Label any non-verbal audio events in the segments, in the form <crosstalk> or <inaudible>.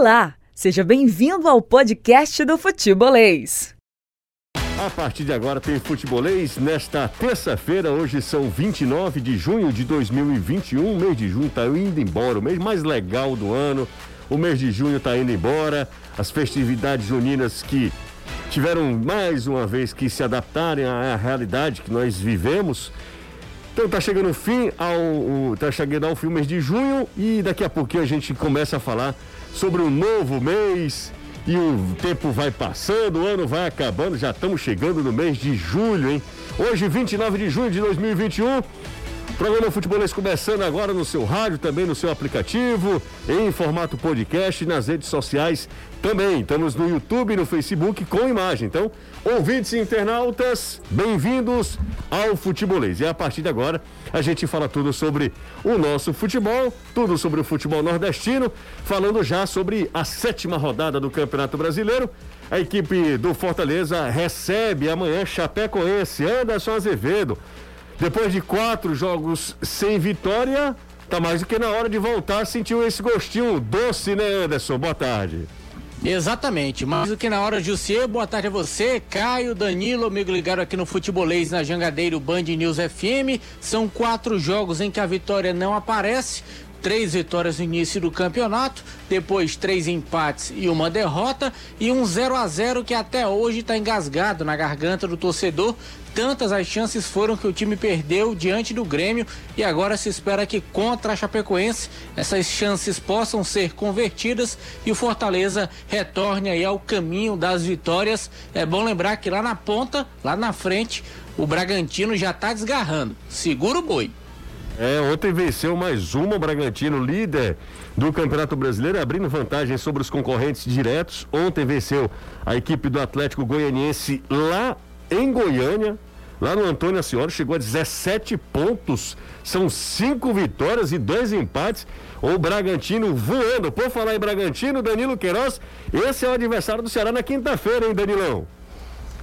Olá, seja bem-vindo ao podcast do Futebolês. A partir de agora tem Futebolês nesta terça-feira, hoje são 29 de junho de 2021, o mês de junho está indo embora, o mês mais legal do ano, o mês de junho está indo embora, as festividades juninas que tiveram mais uma vez que se adaptarem à realidade que nós vivemos. Então tá chegando o fim ao, tá chegando ao fim o mês de junho e daqui a pouquinho a gente começa a falar sobre um novo mês e o tempo vai passando, o ano vai acabando, já estamos chegando no mês de julho, hein? Hoje, 29 de junho de 2021. Programa Futebolês começando agora no seu rádio, também no seu aplicativo, em formato podcast, nas redes sociais também. Estamos no YouTube e no Facebook com imagem. Então, ouvintes e internautas, bem-vindos ao Futebolês. E a partir de agora, a gente fala tudo sobre o nosso futebol, tudo sobre o futebol nordestino, falando já sobre a sétima rodada do Campeonato Brasileiro. A equipe do Fortaleza recebe amanhã Chapecoense, Anderson Azevedo. Depois de quatro jogos sem vitória, tá mais do que na hora de voltar. Sentiu esse gostinho doce, né, Anderson? Boa tarde. Exatamente, mais do que na hora, Jussier, boa tarde a você, Caio, Danilo, amigo ligado aqui no Futebolês na Jangadeiro Band News FM. São quatro jogos em que a vitória não aparece três vitórias no início do campeonato, depois três empates e uma derrota e um 0 a 0 que até hoje está engasgado na garganta do torcedor. Tantas as chances foram que o time perdeu diante do Grêmio e agora se espera que contra a Chapecoense essas chances possam ser convertidas e o Fortaleza retorne aí ao caminho das vitórias. É bom lembrar que lá na ponta, lá na frente, o Bragantino já está desgarrando. Segura o boi. É, ontem venceu mais uma o Bragantino, líder do Campeonato Brasileiro, abrindo vantagem sobre os concorrentes diretos. Ontem venceu a equipe do Atlético Goianiense lá em Goiânia, lá no Antônio Senhora, chegou a 17 pontos. São cinco vitórias e dois empates. O Bragantino voando. Por falar em Bragantino, Danilo Queiroz, esse é o adversário do Ceará na quinta-feira, hein, Danilão?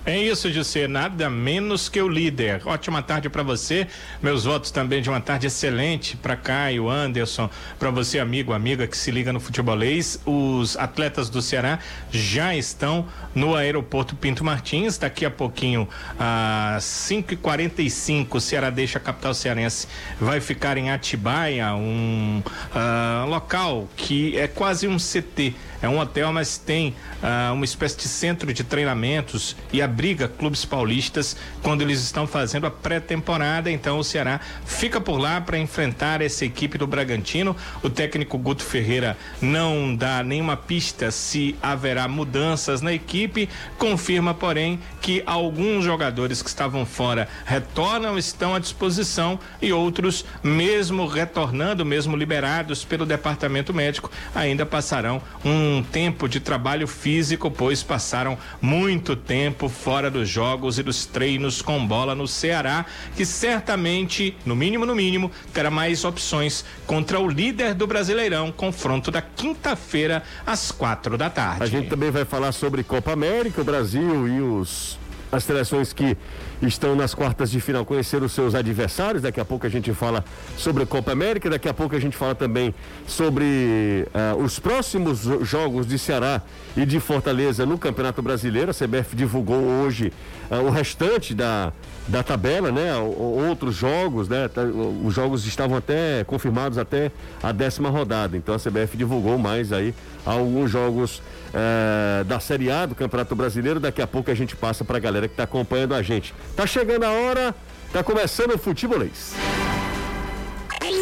É isso de ser nada menos que o líder. Ótima tarde para você. Meus votos também de uma tarde excelente para Caio, Anderson, para você, amigo, amiga que se liga no futebolês. Os atletas do Ceará já estão no aeroporto Pinto Martins. Daqui a pouquinho, às 5h45, o Ceará deixa a capital cearense. Vai ficar em Atibaia, um uh, local que é quase um CT. É um hotel, mas tem uh, uma espécie de centro de treinamentos e abriga clubes paulistas quando eles estão fazendo a pré-temporada. Então o Ceará fica por lá para enfrentar essa equipe do Bragantino. O técnico Guto Ferreira não dá nenhuma pista se haverá mudanças na equipe. Confirma, porém, que alguns jogadores que estavam fora retornam, estão à disposição e outros, mesmo retornando, mesmo liberados pelo departamento médico, ainda passarão um tempo de trabalho físico, pois passaram muito tempo fora dos jogos e dos treinos com bola no Ceará, que certamente, no mínimo, no mínimo, terá mais opções contra o líder do Brasileirão, confronto da quinta-feira às quatro da tarde. A gente também vai falar sobre Copa América, o Brasil e os as seleções que estão nas quartas de final conhecer os seus adversários. Daqui a pouco a gente fala sobre a Copa América, daqui a pouco a gente fala também sobre uh, os próximos jogos de Ceará e de Fortaleza no Campeonato Brasileiro. A CBF divulgou hoje uh, o restante da, da tabela, né? Outros jogos, né? Tá, os jogos estavam até confirmados até a décima rodada. Então a CBF divulgou mais aí alguns jogos uh, da Série A do Campeonato Brasileiro. Daqui a pouco a gente passa para a galera que está acompanhando a gente. Tá chegando a hora, tá começando o futebolês.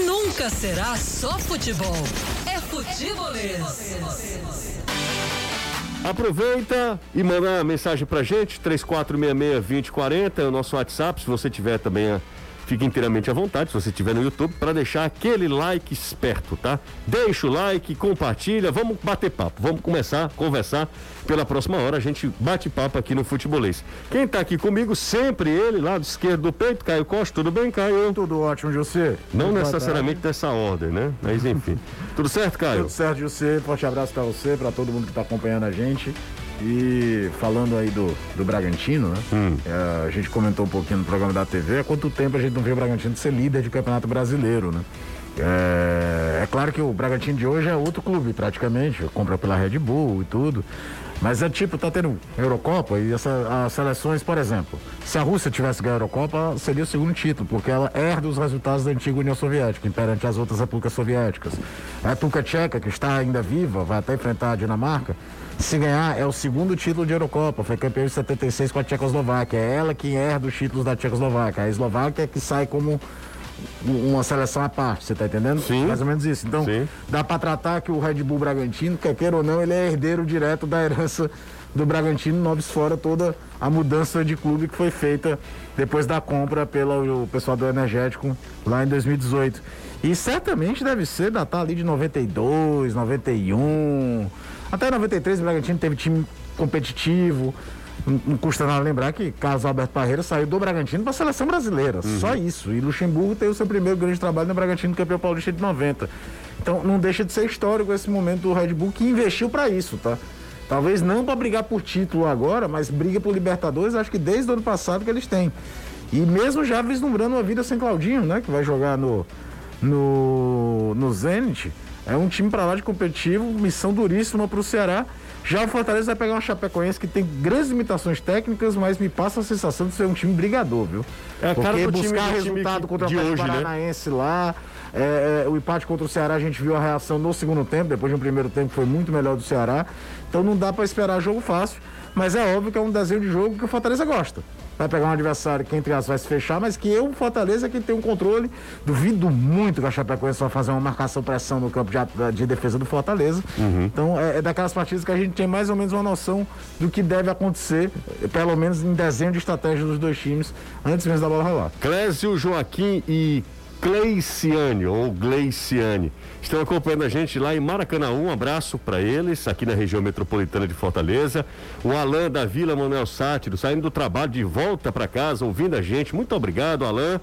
Nunca será só futebol. É futebolês. Aproveita e manda uma mensagem pra gente, 3466-2040, é o nosso WhatsApp, se você tiver também Fique inteiramente à vontade, se você estiver no YouTube, para deixar aquele like esperto, tá? Deixa o like, compartilha, vamos bater papo, vamos começar a conversar. Pela próxima hora a gente bate papo aqui no Futebolês. Quem está aqui comigo, sempre ele, lado esquerdo do peito, Caio Costa. Tudo bem, Caio? Tudo ótimo, José. Não Boa necessariamente tarde. dessa ordem, né? Mas enfim. Tudo certo, Caio? Tudo certo, José. Forte abraço para você, para todo mundo que está acompanhando a gente. E falando aí do, do Bragantino, né? Hum. É, a gente comentou um pouquinho no programa da TV, há quanto tempo a gente não vê o Bragantino ser líder de campeonato brasileiro, né? É, é claro que o Bragantino de hoje é outro clube, praticamente. Compra pela Red Bull e tudo. Mas é tipo, tá tendo Eurocopa e essa, as seleções, por exemplo, se a Rússia tivesse ganho a Eurocopa, seria o segundo título, porque ela herda os resultados da antiga União Soviética, perante as outras repúblicas soviéticas. A Tuca Tcheca, que está ainda viva, vai até enfrentar a Dinamarca, se ganhar, é o segundo título de Eurocopa. Foi campeão em 76 com a Tchecoslováquia. É ela que herda os títulos da Tchecoslováquia. A Eslováquia é que sai como uma seleção à parte, você tá entendendo? Sim. Mais ou menos isso. Então, Sim. dá para tratar que o Red Bull Bragantino, quer queira ou não, ele é herdeiro direto da herança do Bragantino, noves fora toda a mudança de clube que foi feita depois da compra pelo pessoal do Energético lá em 2018. E certamente deve ser datar ali de 92, 91, até 93 o Bragantino teve time competitivo. Não, não custa nada lembrar que Carlos Alberto Parreira saiu do Bragantino para a seleção brasileira. Só isso. E Luxemburgo teve o seu primeiro grande trabalho no Bragantino, campeão paulista de 90. Então não deixa de ser histórico esse momento do Red Bull que investiu para isso, tá? Talvez não para brigar por título agora, mas briga por Libertadores, acho que desde o ano passado que eles têm. E mesmo já vislumbrando uma vida sem Claudinho, né? Que vai jogar no, no, no Zenit. É um time para lá de competitivo, missão duríssima para o Ceará. Já o Fortaleza vai pegar uma Chapecoense que tem grandes limitações técnicas, mas me passa a sensação de ser um time brigador, viu? É a cara Porque time- buscar time resultado que- contra o Atlético né? Paranaense lá, é, é, o empate contra o Ceará, a gente viu a reação no segundo tempo, depois de um primeiro tempo que foi muito melhor do Ceará. Então não dá para esperar jogo fácil, mas é óbvio que é um desenho de jogo que o Fortaleza gosta. Vai pegar um adversário que, entre aspas, vai se fechar, mas que eu, o Fortaleza, quem tem um controle. Duvido muito que a Chapecoense só fazer uma marcação-pressão no campo de, de defesa do Fortaleza. Então, é, é daquelas partidas que a gente tem mais ou menos uma noção do que deve acontecer, pelo menos em desenho de estratégia dos dois times, antes mesmo da bola rolar. Clésio Joaquim e Cleiciane, ou Gleiciane, estão acompanhando a gente lá em Maracanã. Um abraço para eles, aqui na região metropolitana de Fortaleza. O Alain da Vila Manuel Sátiro, saindo do trabalho de volta para casa, ouvindo a gente. Muito obrigado, Alain.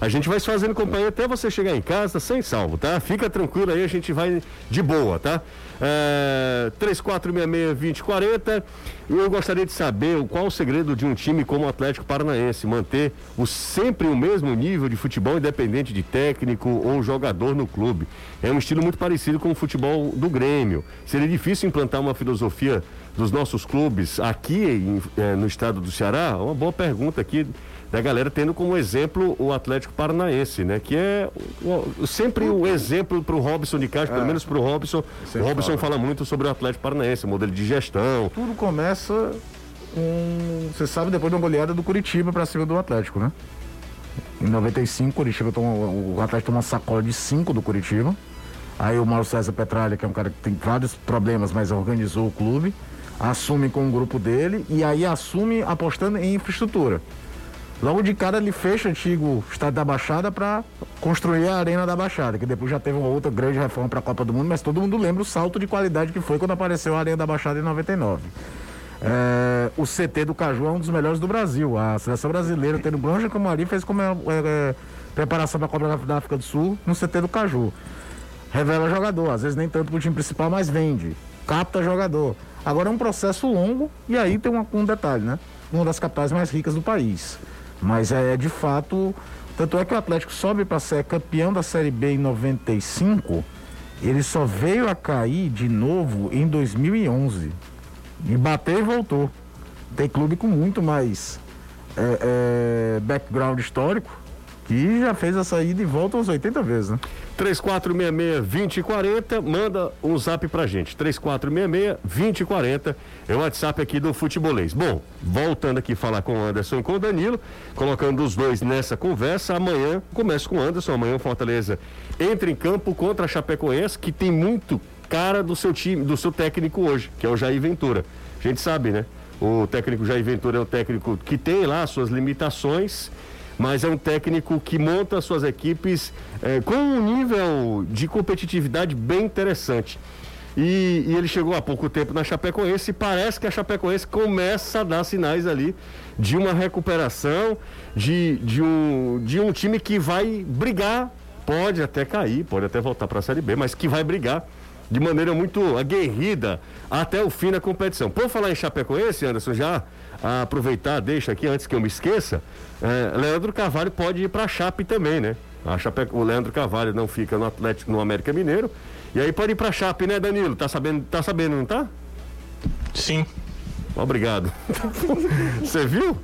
A gente vai se fazendo companhia até você chegar em casa sem salvo, tá? Fica tranquilo aí, a gente vai de boa, tá? É, 3466-2040. Eu gostaria de saber qual o segredo de um time como o Atlético Paranaense manter o, sempre o mesmo nível de futebol, independente de técnico ou jogador no clube. É um estilo muito parecido com o futebol do Grêmio. Seria difícil implantar uma filosofia dos nossos clubes aqui em- eh, no estado do Ceará? Uma boa pergunta aqui da galera tendo como exemplo o Atlético Paranaense, né? Que é o- sempre o exemplo para o Robson de Castro, pelo menos para o Robson. O Robson fala. fala muito sobre o Atlético Paranaense, modelo de gestão. Tudo começa com, você sabe, depois de uma goleada do Curitiba pra cima do Atlético, né? Em 95, o Curitiba toma, o Atlético toma uma sacola de 5 do Curitiba. Aí o Mauro César Petralha, que é um cara que tem vários problemas, mas organizou o clube, assume com o grupo dele e aí assume apostando em infraestrutura. Logo de cara ele fecha o antigo estádio da Baixada para construir a Arena da Baixada, que depois já teve uma outra grande reforma para a Copa do Mundo, mas todo mundo lembra o salto de qualidade que foi quando apareceu a Arena da Baixada em 99. É, o CT do Caju é um dos melhores do Brasil. A seleção brasileira, tendo Granja Camari, fez como é, é, preparação para a Copa da- África do Sul no CT do Caju. Revela jogador, às vezes nem tanto pro time principal, mas vende. Capta jogador. Agora é um processo longo e aí tem uma- um detalhe, né? Uma das capitais mais ricas do país. Mas é de fato. Tanto é que o Atlético sobe para ser campeão da Série B em 95. Ele só veio a cair de novo em 2011. E bateu e voltou. Tem clube com muito mais é, é, background histórico que já fez a saída e volta umas 80 vezes, né? 3466-2040, manda um zap pra gente. 3466-2040 é o WhatsApp aqui do Futebolês. Bom, voltando aqui falar com o Anderson e com o Danilo, colocando os dois nessa conversa, amanhã, começa com o Anderson, amanhã o Fortaleza entra em campo contra a Chapecoense, que tem muito cara do seu time, do seu técnico hoje, que é o Jair Ventura. A gente sabe, né? O técnico Jair Ventura é um técnico que tem lá suas limitações, mas é um técnico que monta suas equipes eh, com um nível de competitividade bem interessante. E, e ele chegou há pouco tempo na Chapecoense e parece que a Chapecoense começa a dar sinais ali de uma recuperação, de, de, um, de um time que vai brigar, pode até cair, pode até voltar para a Série B, mas que vai brigar de maneira muito aguerrida até o fim da competição. Por falar em Chapecoense, Anderson, já aproveitar, deixa aqui antes que eu me esqueça, eh, Leandro Carvalho pode ir para a Chape também, né? A Chape... O Leandro Carvalho não fica no Atlético, no América Mineiro. E aí pode ir pra Chape, né, Danilo? Tá sabendo, tá sabendo, não tá? Sim. Obrigado. <laughs> Você viu?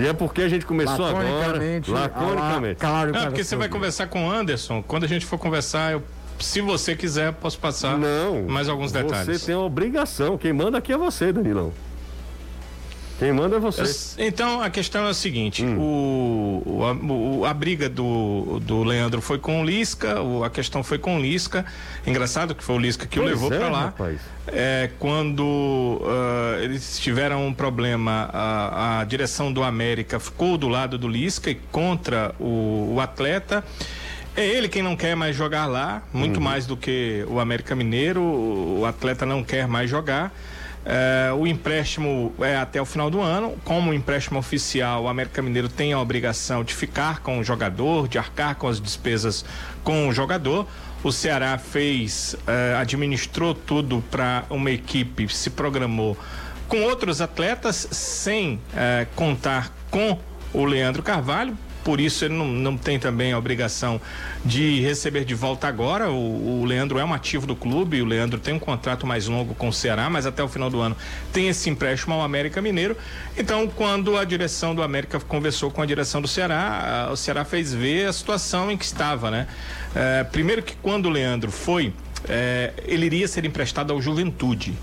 E é porque a gente começou agora. Laconicamente, Laconicamente. ah, Claro, Não, cara, porque você vai conversar com o Anderson. Quando a gente for conversar, eu, se você quiser, eu posso passar Não. mais alguns detalhes. Você tem a obrigação. Quem manda aqui é você, Danilão. Quem manda é você. Então a questão é a seguinte: Hum. o, o- a, o- a briga do, do Leandro foi com o Lisca, o- a questão foi com o Lisca. Engraçado que foi o Lisca que o Pois levou é, pra lá. rapaz. É, quando ah, eles tiveram um problema, a, a direção do América ficou do lado do Lisca e contra o, o atleta. É ele quem não quer mais jogar lá, muito Uhum. mais do que o América Mineiro. O atleta não quer mais jogar. É, o empréstimo é até o final do ano. Como empréstimo oficial, o América Mineiro tem a obrigação de ficar com o jogador, de arcar com as despesas com o jogador. O Ceará fez, eh, administrou tudo para uma equipe, se programou com outros atletas, sem eh, contar com o Leandro Carvalho. Por isso ele não, não tem também a obrigação de receber de volta agora. O, o Leandro é um ativo do clube, o Leandro tem um contrato mais longo com o Ceará, mas até o final do ano tem esse empréstimo ao América Mineiro. Então, quando a direção do América conversou com a direção do Ceará, o Ceará fez ver a situação em que estava, né? Eh, primeiro que quando o Leandro foi eh, ele iria ser emprestado ao Juventude.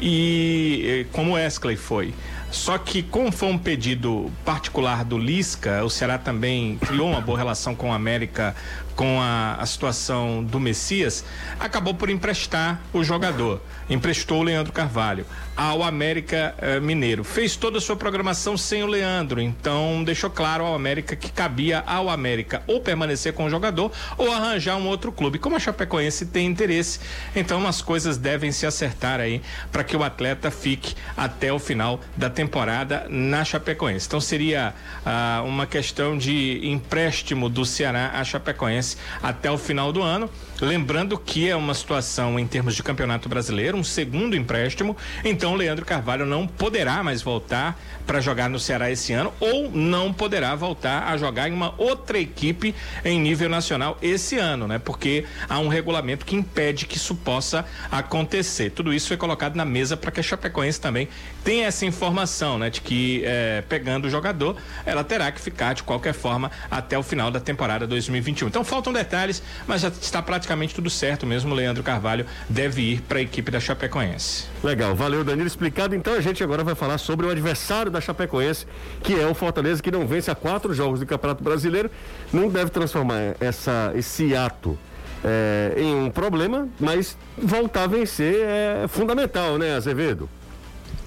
E como Wesley foi. Só que, como foi um pedido particular do Lisca, o Ceará também criou uma boa relação com o América, com a, a situação do Messias, acabou por emprestar o jogador. Emprestou o Leandro Carvalho ao América eh, Mineiro. Fez toda a sua programação sem o Leandro, então deixou claro ao América que cabia ao América ou permanecer com o jogador ou arranjar um outro clube. Como a Chapecoense tem interesse, então as coisas devem se acertar aí para que o atleta fique até o final da temporada na Chapecoense. Então seria ah, uma questão de empréstimo do Ceará à Chapecoense até o final do ano. Lembrando que é uma situação em termos de campeonato brasileiro, um segundo empréstimo. Então, Leandro Carvalho não poderá mais voltar para jogar no Ceará esse ano ou não poderá voltar a jogar em uma outra equipe em nível nacional esse ano, né? Porque há um regulamento que impede que isso possa acontecer. Tudo isso foi colocado na mesa para que a Chapecoense também tenha essa informação, né? De que eh, pegando o jogador, ela terá que ficar de qualquer forma até o final da temporada 2021. Então faltam detalhes, mas já está praticamente tudo certo mesmo. Leandro Carvalho deve ir para a equipe da Chapecoense. Legal, valeu Danilo explicado. Então a gente agora vai falar sobre o adversário da Chapecoense, que é o Fortaleza, que não vence há quatro jogos do Campeonato Brasileiro. Não deve transformar essa, esse ato eh, em um problema, mas voltar a vencer é fundamental, né, Azevedo?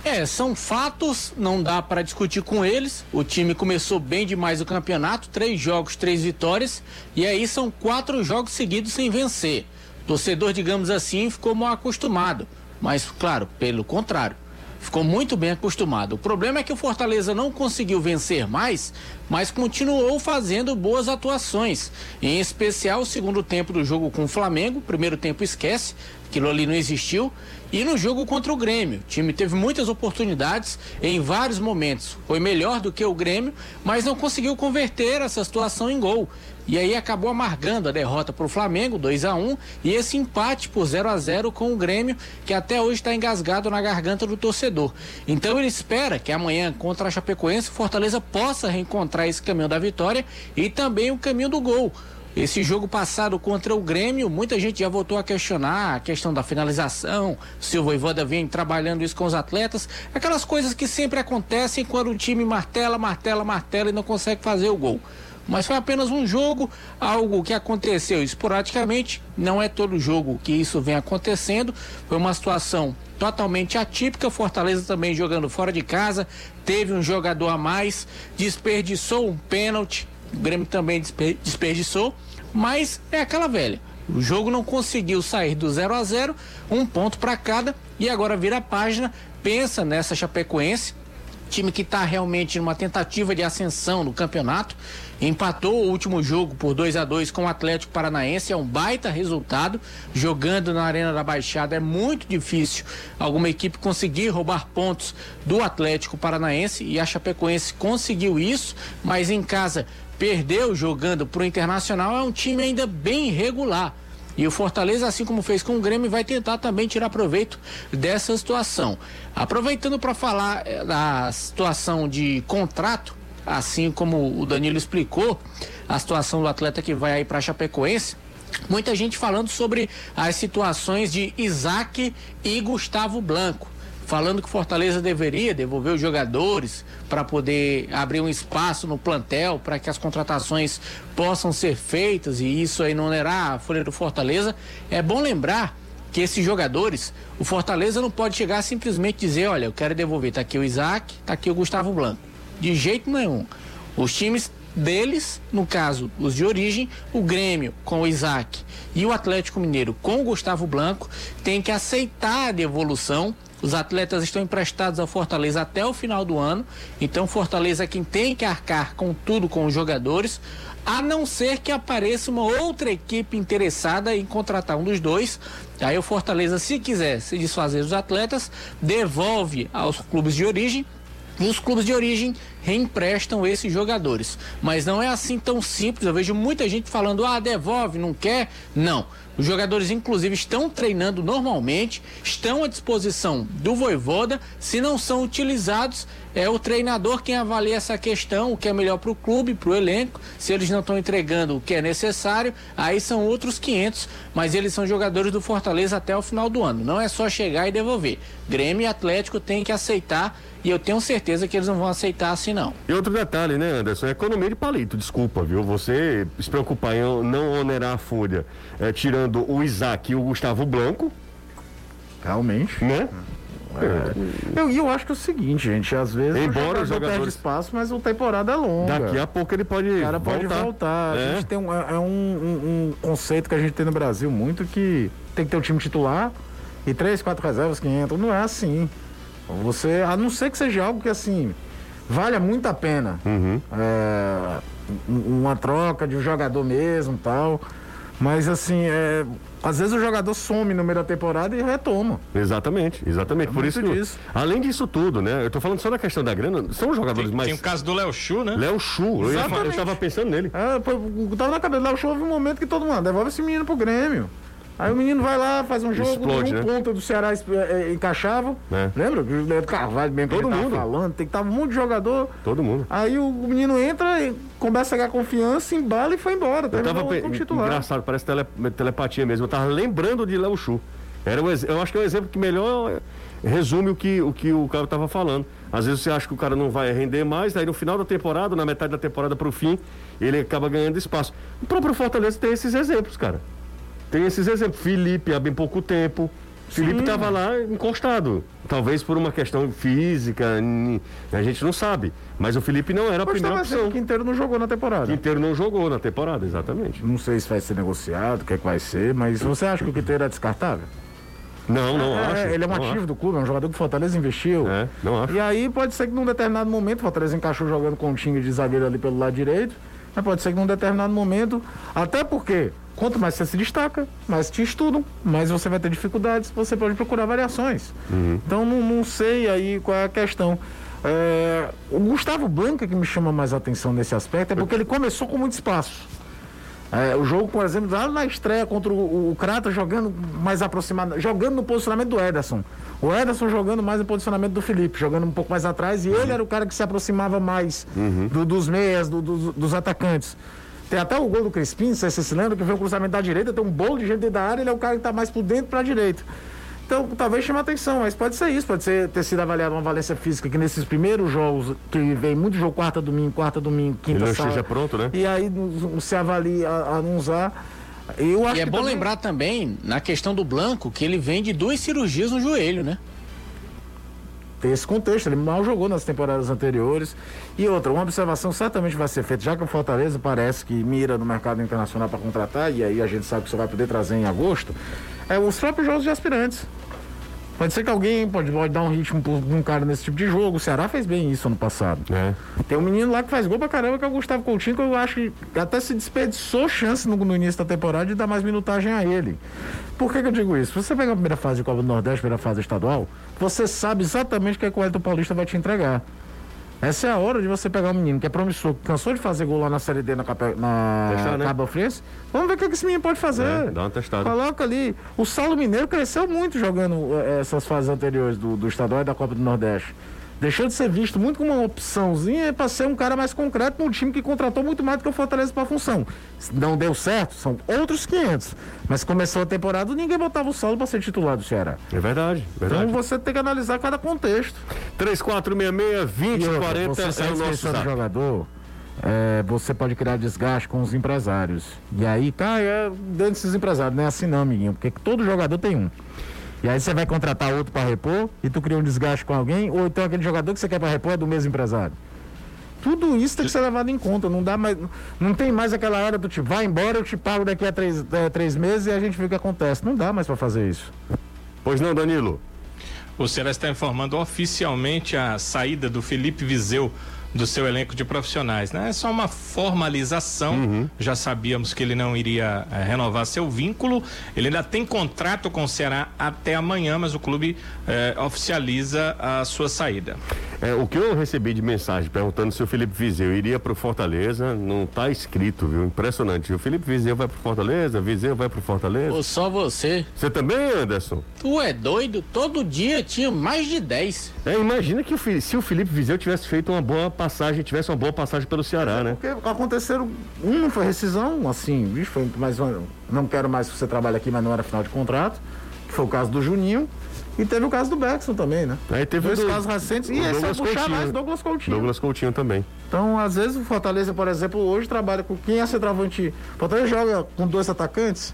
É, são fatos, não dá para discutir com eles. O time começou bem demais o campeonato, três jogos, três vitórias, e aí são quatro jogos seguidos sem vencer. Torcedor, digamos assim, ficou mal acostumado, mas claro, pelo contrário, ficou muito bem acostumado. O problema é que o Fortaleza não conseguiu vencer mais, mas continuou fazendo boas atuações. Em especial o segundo tempo do jogo com o Flamengo, primeiro tempo esquece, aquilo ali não existiu. E no jogo contra o Grêmio, o time teve muitas oportunidades em vários momentos. Foi melhor do que o Grêmio, mas não conseguiu converter essa situação em gol. E aí acabou amargando a derrota para o Flamengo, 2 a 1 e esse empate por 0 a 0 com o Grêmio, que até hoje está engasgado na garganta do torcedor. Então ele espera que amanhã contra a Chapecoense, o Fortaleza possa reencontrar esse caminho da vitória e também o caminho do gol. Esse jogo passado contra o Grêmio, muita gente já voltou a questionar a questão da finalização, se o Voivoda vem trabalhando isso com os atletas, aquelas coisas que sempre acontecem quando o time martela, martela, martela e não consegue fazer o gol. Mas foi apenas um jogo, algo que aconteceu esporadicamente, não é todo jogo que isso vem acontecendo, foi uma situação totalmente atípica, Fortaleza também jogando fora de casa, teve um jogador a mais, desperdiçou um pênalti, o Grêmio também desper- desperdiçou, mas é aquela velha. O jogo não conseguiu sair do 0 a 0 um ponto para cada, e agora vira a página, pensa nessa Chapecoense, time que está realmente numa tentativa de ascensão no campeonato. Empatou o último jogo por 2 a 2 com o Atlético Paranaense, é um baita resultado. Jogando na Arena da Baixada é muito difícil alguma equipe conseguir roubar pontos do Atlético Paranaense e a Chapecoense conseguiu isso, mas em casa perdeu jogando para o Internacional. É um time ainda bem irregular. E o Fortaleza, assim como fez com o Grêmio, vai tentar também tirar proveito dessa situação. Aproveitando para falar eh, da situação de contrato, assim como o Danilo explicou, a situação do atleta que vai aí para Chapecoense. Muita gente falando sobre as situações de Isaac e Gustavo Blanco falando que Fortaleza deveria devolver os jogadores para poder abrir um espaço no plantel para que as contratações possam ser feitas e isso aí não era a folha do Fortaleza. É bom lembrar que esses jogadores, o Fortaleza não pode chegar simplesmente dizer, olha, eu quero devolver, tá aqui o Isaac, tá aqui o Gustavo Blanco. De jeito nenhum. Os times deles, no caso, os de origem, o Grêmio com o Isaac e o Atlético Mineiro com o Gustavo Blanco, tem que aceitar a devolução os atletas estão emprestados ao Fortaleza até o final do ano, então Fortaleza é quem tem que arcar com tudo com os jogadores, a não ser que apareça uma outra equipe interessada em contratar um dos dois. Aí o Fortaleza, se quiser se desfazer dos atletas, devolve aos clubes de origem e os clubes de origem reemprestam esses jogadores. Mas não é assim tão simples. Eu vejo muita gente falando: ah, devolve, não quer. Não. Os jogadores, inclusive, estão treinando normalmente, estão à disposição do Voivoda. Se não são utilizados, é o treinador quem avalia essa questão, o que é melhor para o clube, para o elenco. Se eles não estão entregando o que é necessário, aí são outros 500. Mas eles são jogadores do Fortaleza até o final do ano. Não é só chegar e devolver. Grêmio e Atlético têm que aceitar e eu tenho certeza que eles não vão aceitar assim, não. E outro detalhe, né, Anderson? É economia de palito, desculpa, viu? Você se preocupar em não onerar a folha, é, tirando o Isaac e o Gustavo Blanco. Realmente. Né? É. Eu, eu acho que é o seguinte, gente, às vezes Embora o jogador perde espaço, mas a temporada é longa. Daqui a pouco ele pode O cara pode voltar. voltar. É. A gente tem um, é um, um- um conceito que a gente tem no Brasil muito que tem que ter o time titular e três, quatro reservas que entram. Não é assim. Você, a não ser que seja algo que assim valha muito a pena. Uhum. É, um- uma troca de um jogador mesmo tal. Mas assim, é, às vezes o jogador some no meio da temporada e retoma. Exatamente, exatamente. É Por isso que, além disso tudo, né? Eu tô falando só da questão da grana, são os jogadores Tem, mais. tem o caso do Léo Chu, né? Léo Chu, eu, ia falar- eu tava pensando nele. É, pô, tava na cabeça lá, o show houve um momento que todo mundo, "Ah, devolve esse menino pro Grêmio. Aí o menino vai lá, faz um jogo, Explode, um né? ponta do Ceará é, encaixava. É. Lembra? O Carvalho mesmo que Todo mundo. falando, tem que estar um monte de jogador. Todo mundo. Aí o, o menino entra, e começa a ganhar confiança, embala e foi embora. Eu tava como titular. engraçado, parece tele- telepatia mesmo. Eu tava lembrando de Léo Chu. Era o ex- eu acho que é o exemplo que melhor eh, resume o que o, que o cara tava falando. Às vezes você acha que o cara não vai render mais, aí no final da temporada, na metade da temporada pro fim, ele acaba ganhando espaço. O próprio Fortaleza tem esses exemplos, cara. Tem esses exemplos. Felipe, há bem pouco tempo. Felipe estava lá encostado. Talvez por uma questão física, a gente não sabe. Mas o Felipe não era a Mas primeira opção. que inteiro não jogou na temporada. Quinteiro não jogou na temporada, exatamente. Não sei se vai ser negociado, o que é que vai ser, mas você acha que o Quinteiro é descartável? Não, não É, acho. ele é um ativo acho. do clube, é um jogador que o Fortaleza investiu. É, não acho. E aí pode ser que num determinado momento, o Fortaleza encaixou jogando com o time de zagueiro ali pelo lado direito, mas pode ser que num determinado momento, até porque quanto mais você se destaca, mais te estudam, mais você vai ter dificuldades, você pode procurar variações. Uhum. Então não, não sei aí qual é a questão. É, o Gustavo Blanca que me chama mais atenção nesse aspecto é porque ele começou com muito espaço. É, o jogo, por exemplo, lá na estreia contra o, o Crata jogando mais aproximado, jogando no posicionamento do Ederson. O Ederson jogando mais no posicionamento do Felipe, jogando um pouco mais atrás, e ele era o cara que se aproximava mais do- dos meias, do- dos- dos atacantes. Tem até o gol do Crispim, você se lembra, que veio o cruzamento da direita, tem um bolo de gente dentro da área, ele é o cara que está mais por dentro para a direita. Então, talvez chame atenção, mas pode ser isso, pode ser ter sido avaliado uma valência física que nesses primeiros jogos, que vem muito jogo quarta, domingo, quarta, domingo, Ele quinta, não sábado. esteja pronto, né? E aí se avalia a, a não usar. Eu acho E é que bom também lembrar também, na questão do Blanco, que ele vem de duas cirurgias no joelho, né? Tem esse contexto, ele mal jogou nas temporadas anteriores. E outra, uma observação certamente vai ser feita, já que o Fortaleza parece que mira no mercado internacional para contratar, e aí a gente sabe que só vai poder trazer em agosto, é os próprios jogos de aspirantes. Pode ser que alguém pode, pode dar um ritmo pra um cara nesse tipo de jogo. O Ceará fez bem isso ano passado. É. Tem um menino lá que faz gol pra caramba, que é o Gustavo Coutinho, que eu acho que até se desperdiçou chance no, no início da temporada de dar mais minutagem a ele. Por que, que eu digo isso? Você pegar a primeira fase de Copa do Nordeste, primeira fase estadual, você sabe exatamente o que, é que o Elton Paulista vai te entregar. Essa é a hora de você pegar um menino que é promissor, que cansou de fazer gol lá na Série D na, Cape- na Testar, né? Cabo Friense. Vamos ver o que, que esse menino pode fazer. É, dá uma testada. Coloca ali. O Saulo Mineiro cresceu muito jogando eh, essas fases anteriores do, do estadual e da Copa do Nordeste. Deixou de ser visto muito como uma opçãozinha para ser um cara mais concreto num time que contratou muito mais do que o Fortaleza para a função. Não deu certo, são outros 500. Mas começou a temporada, ninguém botava o Saulo para ser titular do Ceará. É verdade, verdade. Então você tem que analisar cada contexto. 3466-2040 você é o nosso zap. jogador, é, você pode criar desgaste com os empresários. E aí, tá, é dentro desses empresários, não é assim não, amiguinho, porque todo jogador tem um. E aí você vai contratar outro para repor e tu cria um desgaste com alguém, ou então aquele jogador que você quer para repor é do mesmo empresário. Tudo isso tem que ser levado em conta. Não dá mais. Não tem mais aquela hora do tipo, vai embora, eu te pago daqui a três, é, três meses e a gente vê o que acontece. Não dá mais para fazer isso. Pois não, Danilo? O Ceará está informando oficialmente a saída do Felipe Viseu do seu elenco de profissionais, né? É só uma formalização. Já sabíamos que ele não iria eh, renovar seu vínculo. Ele ainda tem contrato com o Ceará até amanhã, mas o clube eh, oficializa a sua saída. É, o que eu recebi de mensagem perguntando se o Felipe Viseu iria pro Fortaleza, não tá escrito, viu? Impressionante. O Felipe Viseu vai pro Fortaleza, Viseu vai pro Fortaleza. Ou só você. Você também, Anderson? Tu é doido? Todo dia tinha mais de 10. É, imagina que o se o Felipe Viseu tivesse feito uma boa passagem, tivesse uma boa passagem pelo Ceará, né? Porque aconteceram. Um não foi rescisão, assim, bicho, foi mais uma. Não quero mais que você trabalhe aqui, mas não era final de contrato. Que foi o caso do Juninho. E teve o caso do Beckson também, né? Aí teve Dois o do- casos recentes. o E esse é puxar mais Douglas Coutinho. Douglas Coutinho também. Então, às vezes, o Fortaleza, por exemplo, hoje trabalha com quem é centroavante. O Fortaleza joga com dois atacantes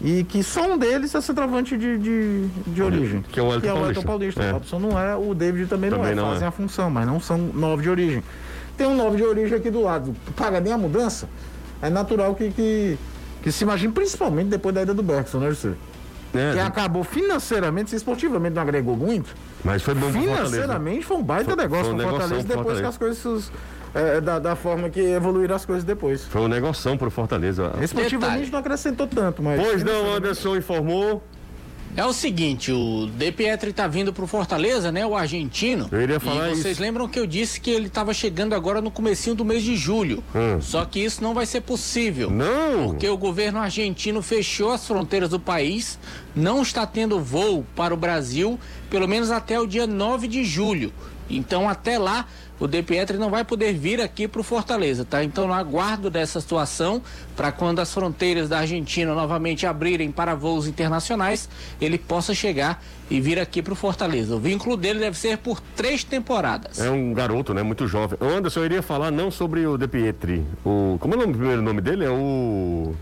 e que só um deles é centroavante de, de, de origem. Que é o Wellington Paulista. Paulista. É. O Robson não é, o David também, não Também é. não Fazem é. a função, mas não são nove de origem. Tem um nove de origem aqui do lado. Paga nem a mudança. É natural que, que, que se imagine, principalmente depois da ida do Bergson, né, José? É, Que acabou financeiramente, se esportivamente não agregou muito. mas foi bom. Financeiramente foi um baita Foi- negócio foi um Fortaleza depois que Fortaleza. as coisas. é, da, da forma que evoluíram as coisas depois. Foi um negoção pro Fortaleza. Esportivamente Detalhe. não acrescentou tanto, mas. Pois não, Anderson informou. É o seguinte, o De Pietri tá vindo pro Fortaleza, né? O argentino. Eu iria falar e vocês isso. lembram que eu disse que ele tava chegando agora no comecinho do mês de julho. Hum. Só que isso não vai ser possível. Não! Porque o governo argentino fechou as fronteiras do país, não está tendo voo para o Brasil, pelo menos até o dia 9 de julho. Então, até lá, o De Pietri não vai poder vir aqui para o Fortaleza, tá? Então, no aguardo dessa situação, para quando as fronteiras da Argentina novamente abrirem para voos internacionais, ele possa chegar e vir aqui para o Fortaleza. O vínculo dele deve ser por três temporadas. É um garoto, né? Muito jovem. Anderson, eu iria falar não sobre o De Pietri. O, como é o nome- o primeiro nome dele? É o.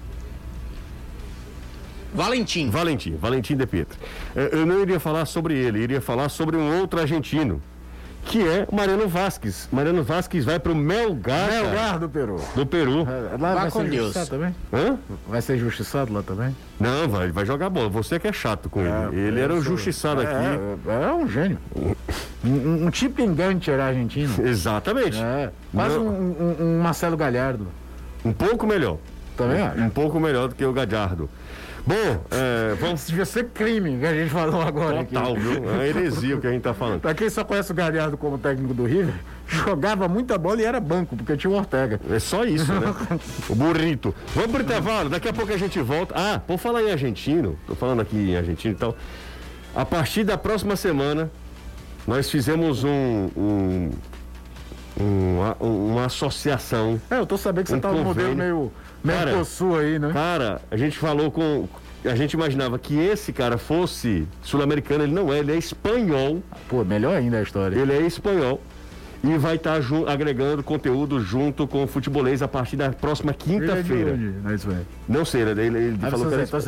Valentim. Valentim, Valentim De Pietri. É, Eu não iria falar sobre ele, iria falar sobre um outro argentino, que é o Mariano Vasquez. Mariano Vasquez vai pro Melgar, cara, Melgar do Peru. do Peru. É, Lá vai com ser Deus. justiçado também? Hã? Vai ser justiçado lá também? Não, vai, vai jogar bola. Você que é chato com ele. Ele era o justiçado aqui. É, é um gênio. Um, um tipo engante era argentino. <laughs> Exatamente. É, quase um, um- um Marcelo Galhardo. Um pouco melhor. Também acho. Um pouco melhor do que o Gadiardo. Bom, é, vamos. Devia ser crime que a gente falou agora Total, aqui. viu? É uma heresia o que a gente tá falando. Pra quem só conhece o Galhardo como técnico do River, jogava muita bola e era banco, porque tinha o Ortega. É só isso, né? <laughs> o burrito. Vamos pro intervalo, daqui a pouco a gente volta. Ah, por falar em argentino, tô falando aqui em argentino e tal. A partir da próxima semana, nós fizemos um. um uma, uma associação. É, eu tô sabendo que você Um tá no modelo convênio. Meio Mercosul aí, né? Cara, a gente falou com. A gente imaginava que esse cara fosse sul-americano, ele não é, ele é espanhol. Pô, melhor ainda a história. Ele é espanhol. e vai estar agregando conteúdo junto com o futebolês a partir da próxima quinta-feira. É isso aí. Não sei, ele, ele, ele falou que era. Então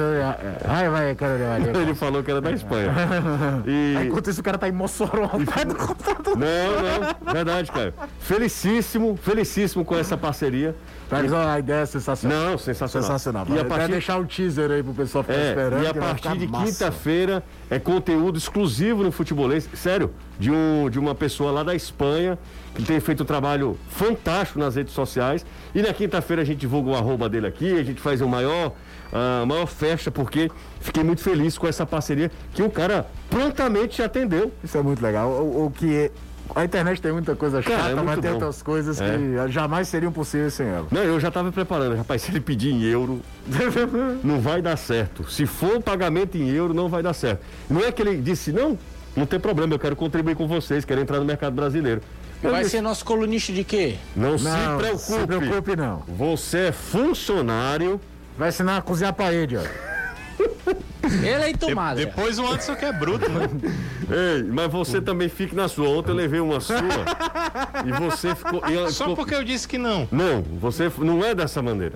vai, vai, cara, <laughs> ele falou que era da Espanha. <laughs> E... enquanto isso, o cara tá em Mossoró. Não, não, verdade, cara. Felicíssimo, felicíssimo com essa parceria. Mas a ideia é sensacional. Não, sensacional. Sensacional. E a partir... deixar o teaser aí pro pessoal ficar é, esperando. E a partir de quinta-feira é conteúdo exclusivo no futebolês. Sério, de, um, de uma pessoa lá da Espanha que tem feito um trabalho fantástico nas redes sociais. E na quinta-feira a gente divulga o arroba dele aqui, a gente faz o maior, a maior festa, porque fiquei muito feliz com essa parceria que o cara prontamente atendeu. Isso é muito legal. O, o que é a internet tem muita coisa chata, Cara, é mas tem bom. outras coisas é. que jamais seriam possíveis sem ela. Não, eu já estava preparando, rapaz, <laughs> se ele pedir em euro, não vai dar certo. Se for pagamento em euro, não vai dar certo. Não é que ele disse, não, não tem problema, eu quero contribuir com vocês, quero entrar no mercado brasileiro. Vai ser nosso colunista de quê? Não, não se preocupe. Se preocupe, não. Você é funcionário. Vai ensinar a cozinhar parede, ó. Ele é intomado. De, depois o Anderson que é bruto, né? <laughs> Ei, mas você também fica na sua. Ontem eu levei uma sua e você ficou. E Só ficou... porque eu disse que não. Não, você não é dessa maneira.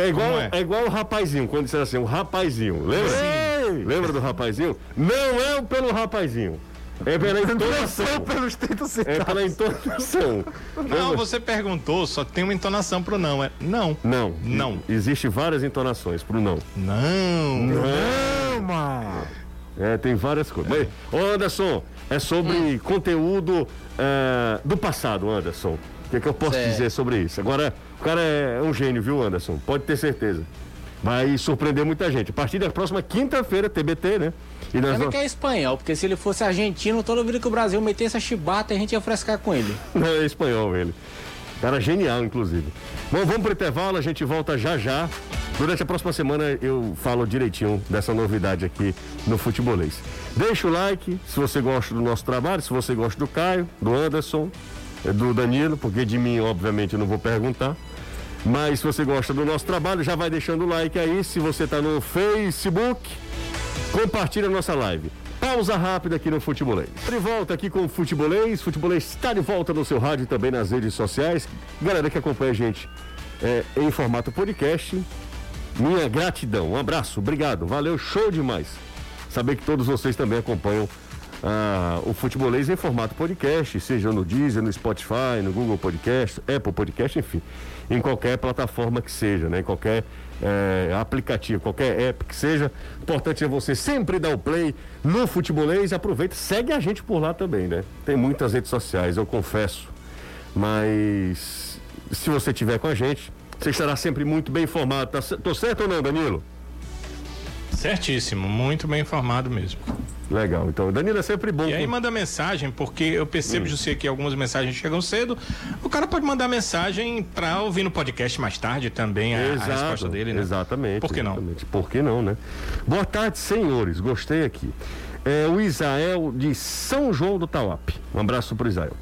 É igual, é? é? igual o rapazinho, quando disseram assim, o rapazinho. Lembra? Sim. Lembra do rapazinho? Não é pelo rapazinho. É pela entonação. pelos É pela entonação. Não, você perguntou, só tem uma entonação pro não. É não. Não. Não. Existe várias entonações pro não. Não. Não, mano. É, tem várias coisas. Mas, ô Anderson, é sobre hum. conteúdo é, do passado, Anderson. O que, é que eu posso certo. dizer sobre isso? Agora, o cara é um gênio, viu, Anderson? Pode ter certeza. Vai surpreender muita gente. A partir da próxima quinta-feira, TBT, né? E nós vamos... que é espanhol, porque se ele fosse argentino, toda vida que o Brasil metesse a chibata, a gente ia frescar com ele. Não, <laughs> é espanhol ele. Cara genial, inclusive. Bom, vamos pro intervalo, a gente volta já já. Durante a próxima semana eu falo direitinho dessa novidade aqui no Futebolês. Deixa o like se você gosta do nosso trabalho, se você gosta do Caio, do Anderson, do Danilo, porque de mim, obviamente, eu não vou perguntar. Mas se você gosta do nosso trabalho, já vai deixando o like aí. Se você está no Facebook, compartilha a nossa live. Pausa rápida aqui no Futebolês. De volta aqui com o Futebolês. Futebolês está de volta no seu rádio e também nas redes sociais. Galera que acompanha a gente é, em formato podcast, minha gratidão. Um abraço, obrigado, valeu, show demais. Saber que todos vocês também acompanham ah, o Futebolês em formato podcast, seja no Deezer, no Spotify, no Google Podcast, Apple Podcast, enfim, em qualquer plataforma que seja, né? Em qualquer é, aplicativo, qualquer app que seja. O importante é você sempre dar o play no Futebolês. Aproveita, segue a gente por lá também, né? Tem muitas redes sociais, eu confesso. Mas se você tiver com a gente, você estará sempre muito bem informado. Tá, tô certo ou não, Danilo? Certíssimo, muito bem informado mesmo. Legal, então Danilo é sempre bom. E aí manda mensagem, porque eu percebo, hum. José, que algumas mensagens chegam cedo. O cara pode mandar mensagem para ouvir no podcast mais tarde também a, Exato, a resposta dele, né? Exatamente. Por que não? Exatamente. Por que não, né? Boa tarde, senhores. Gostei aqui. É o Isael de São João do Tauap. Um abraço para o Isael.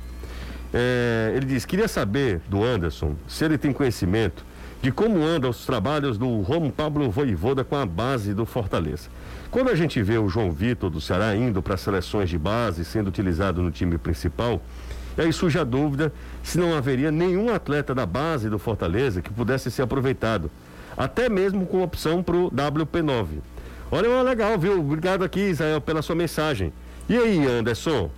É, ele diz: queria saber do Anderson se ele tem conhecimento de como andam os trabalhos do Romo Pablo Voivoda com a base do Fortaleza. Quando a gente vê o João Vitor do Ceará indo para seleções de base, sendo utilizado no time principal, aí surge a dúvida se não haveria nenhum atleta da base do Fortaleza que pudesse ser aproveitado, até mesmo com opção para o WP9. Olha, legal, viu? Obrigado aqui, Israel, pela sua mensagem. E aí, Anderson?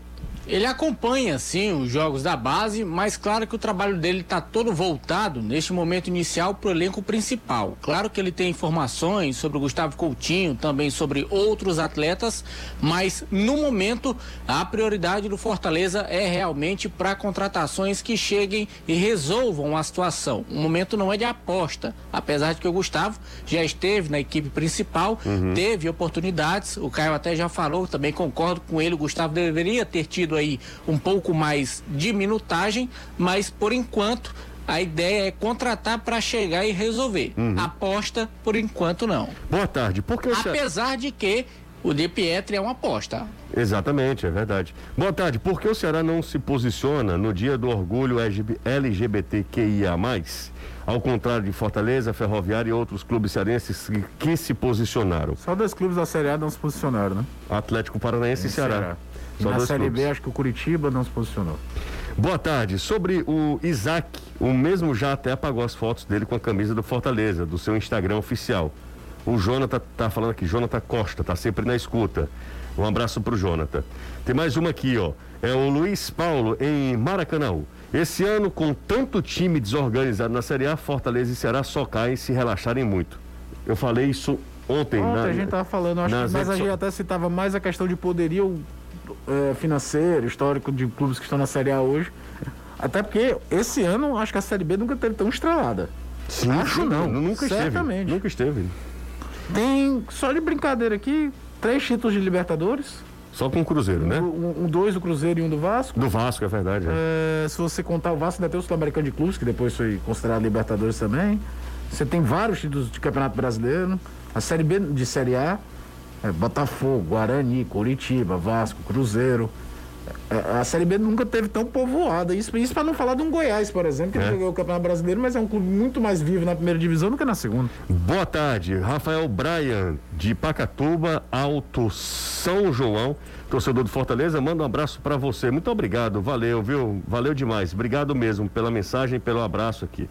Ele acompanha, sim, os jogos da base, mas claro que o trabalho dele está todo voltado, neste momento inicial, para o elenco principal. Claro que ele tem informações sobre o Gustavo Coutinho, também sobre outros atletas, mas no momento a prioridade do Fortaleza é realmente para contratações que cheguem e resolvam a situação. O momento não é de aposta, apesar de que o Gustavo já esteve na equipe principal, uhum. teve oportunidades, o Caio até já falou, também concordo com ele, o Gustavo deveria ter tido aí um pouco mais de minutagem, mas por enquanto a ideia é contratar para chegar e resolver. Uhum. Aposta, por enquanto, não. Boa tarde. Porque Apesar de que o De Pietri é uma aposta. Exatamente, é verdade. Boa tarde. Por que o Ceará não se posiciona no dia do orgulho LGBTQIA? Ao contrário de Fortaleza, Ferroviária e outros clubes cearenses que, que se posicionaram. Só dois clubes da Série A não se posicionaram, né? Atlético Paranaense e, e Ceará. Ceará. Só na Série clubes. B, acho que o Curitiba não se posicionou. Boa tarde. Sobre o Isaac, o mesmo já até apagou as fotos dele com a camisa do Fortaleza, do seu Instagram oficial. O Jonathan tá falando aqui, Jonathan Costa, tá sempre na escuta. Um abraço pro Jonathan. Tem mais uma aqui, ó. É o Luiz Paulo, em Maracanã. Esse ano, com tanto time desorganizado na Série A, Fortaleza e Ceará só caem se relaxarem muito. Eu falei isso ontem. Ontem na, a gente tava falando, acho mas a gente até citava mais a questão de poderio é, financeiro, histórico de clubes que estão na Série A hoje. Até porque esse ano acho que a Série B nunca teve tão estrelada. Sim, Acho não, Nunca certamente. esteve. Nunca esteve. Tem, só de brincadeira aqui, três títulos de Libertadores. Só com o Cruzeiro, né? Um, um dois do Cruzeiro e um do Vasco. Do Vasco, é verdade. é. É, se você contar o Vasco, ainda tem o Sul-Americano de Clubes, que depois foi considerado Libertadores também. Você tem vários títulos de Campeonato Brasileiro. A Série B de Série A, é, Botafogo, Guarani, Curitiba, Vasco, Cruzeiro. É, a Série B nunca teve tão povoada. Isso, isso para não falar de um Goiás, por exemplo, que É. ganhou o Campeonato Brasileiro, mas é um clube muito mais vivo na primeira divisão do que na segunda. Boa tarde, Rafael Bryan, de Pacatuba, Alto São João, torcedor do Fortaleza, manda um abraço para você. Muito obrigado, valeu, viu? Valeu demais. Obrigado mesmo pela mensagem e pelo abraço aqui.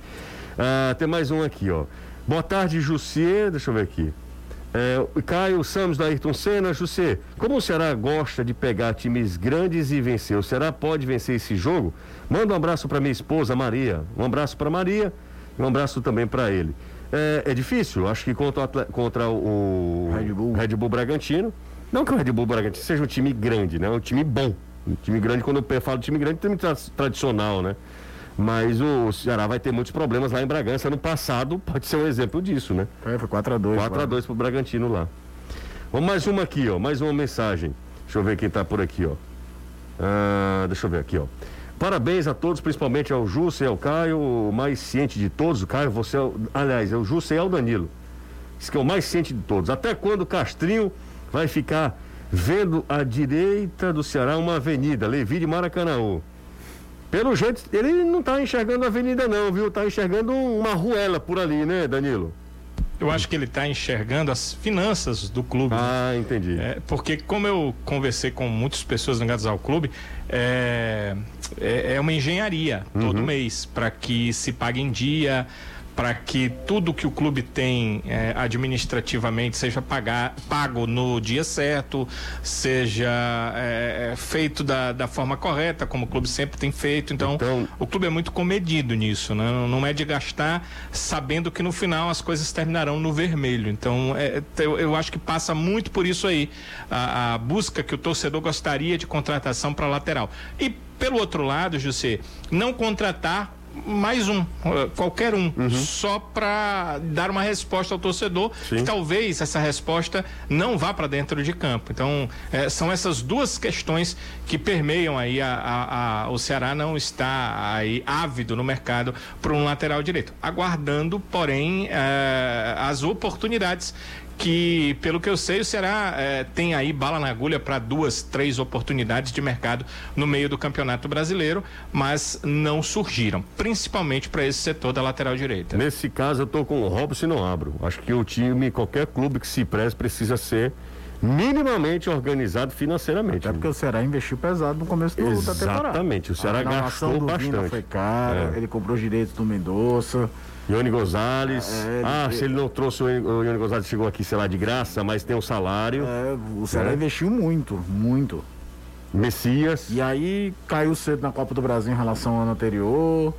Ah, tem mais um aqui, ó. Boa tarde, Jussier, deixa eu ver aqui. É, Caio Samos da Ayrton Senna, José, como o Ceará gosta de pegar times grandes e vencer, o Ceará pode vencer esse jogo? Manda um abraço para minha esposa Maria, um abraço para Maria e um abraço também para ele. É, é difícil, acho que contra, contra o Red Bull. Bragantino, não que o Red Bull Bragantino seja um time grande, né? Um time bom. Um time grande, quando eu falo time grande, time tra- tradicional, né? Mas o Ceará vai ter muitos problemas lá em Bragança. No passado, pode ser um exemplo disso, né? É, foi 4x2. 4x2 pro Bragantino lá. Vamos mais uma aqui, ó. Mais uma mensagem. Deixa eu ver quem tá por aqui, ó. Ah, deixa eu ver aqui, ó. Parabéns a todos, principalmente ao Jussa e ao Caio, o mais ciente de todos. O Caio, você é o, aliás, é o Jussa e ao Danilo. Esse que é o mais ciente de todos. Até quando o Castrinho vai ficar vendo à direita do Ceará uma avenida, Levi de Maracanã. Pelo jeito, ele não tá enxergando a avenida não, viu? Tá enxergando uma ruela por ali, né, Danilo? Eu acho que ele está enxergando as finanças do clube. Ah, entendi. É, porque como eu conversei com muitas pessoas ligadas ao clube, é, é, é uma engenharia todo mês para que se pague em dia, para que tudo que o clube tem é, administrativamente seja pagar, pago no dia certo, seja é, é, feito da, da forma correta, como o clube sempre tem feito. Então, Então- o clube é muito comedido nisso, né? Não- Não é de gastar sabendo que no final as coisas terminarão no vermelho. Então, eu, eu acho que passa muito por isso aí, a, a busca que o torcedor gostaria de contratação para lateral. E pelo outro lado, José, não contratar mais um, eh, qualquer um, só para dar uma resposta ao torcedor, Sim. que talvez essa resposta não vá para dentro de campo. Então, eh, são essas duas questões que permeiam aí a, a- a- o Ceará não está aí ávido no mercado por um lateral direito, aguardando, porém, eh, as oportunidades que, pelo que eu sei, o Ceará eh, tem aí bala na agulha para duas, três oportunidades de mercado no meio do Campeonato Brasileiro, mas não surgiram, principalmente para esse setor da lateral direita. Nesse caso, eu tô com o Robson e não abro. Acho que o time, qualquer clube que se preze, precisa ser minimamente organizado financeiramente. Até porque o Ceará investiu pesado no começo do, da temporada. Exatamente, o Ceará gastou do Vina bastante. foi cara, É. ele comprou os direitos do Mendonça. Ione Gonzalez. É, ah, ele- se ele não trouxe o Ione- Gonzalez, chegou aqui, sei lá, de graça, mas tem um salário. É, o Ceará É. investiu muito, muito. Messias. E aí caiu cedo na Copa do Brasil em relação ao ano anterior.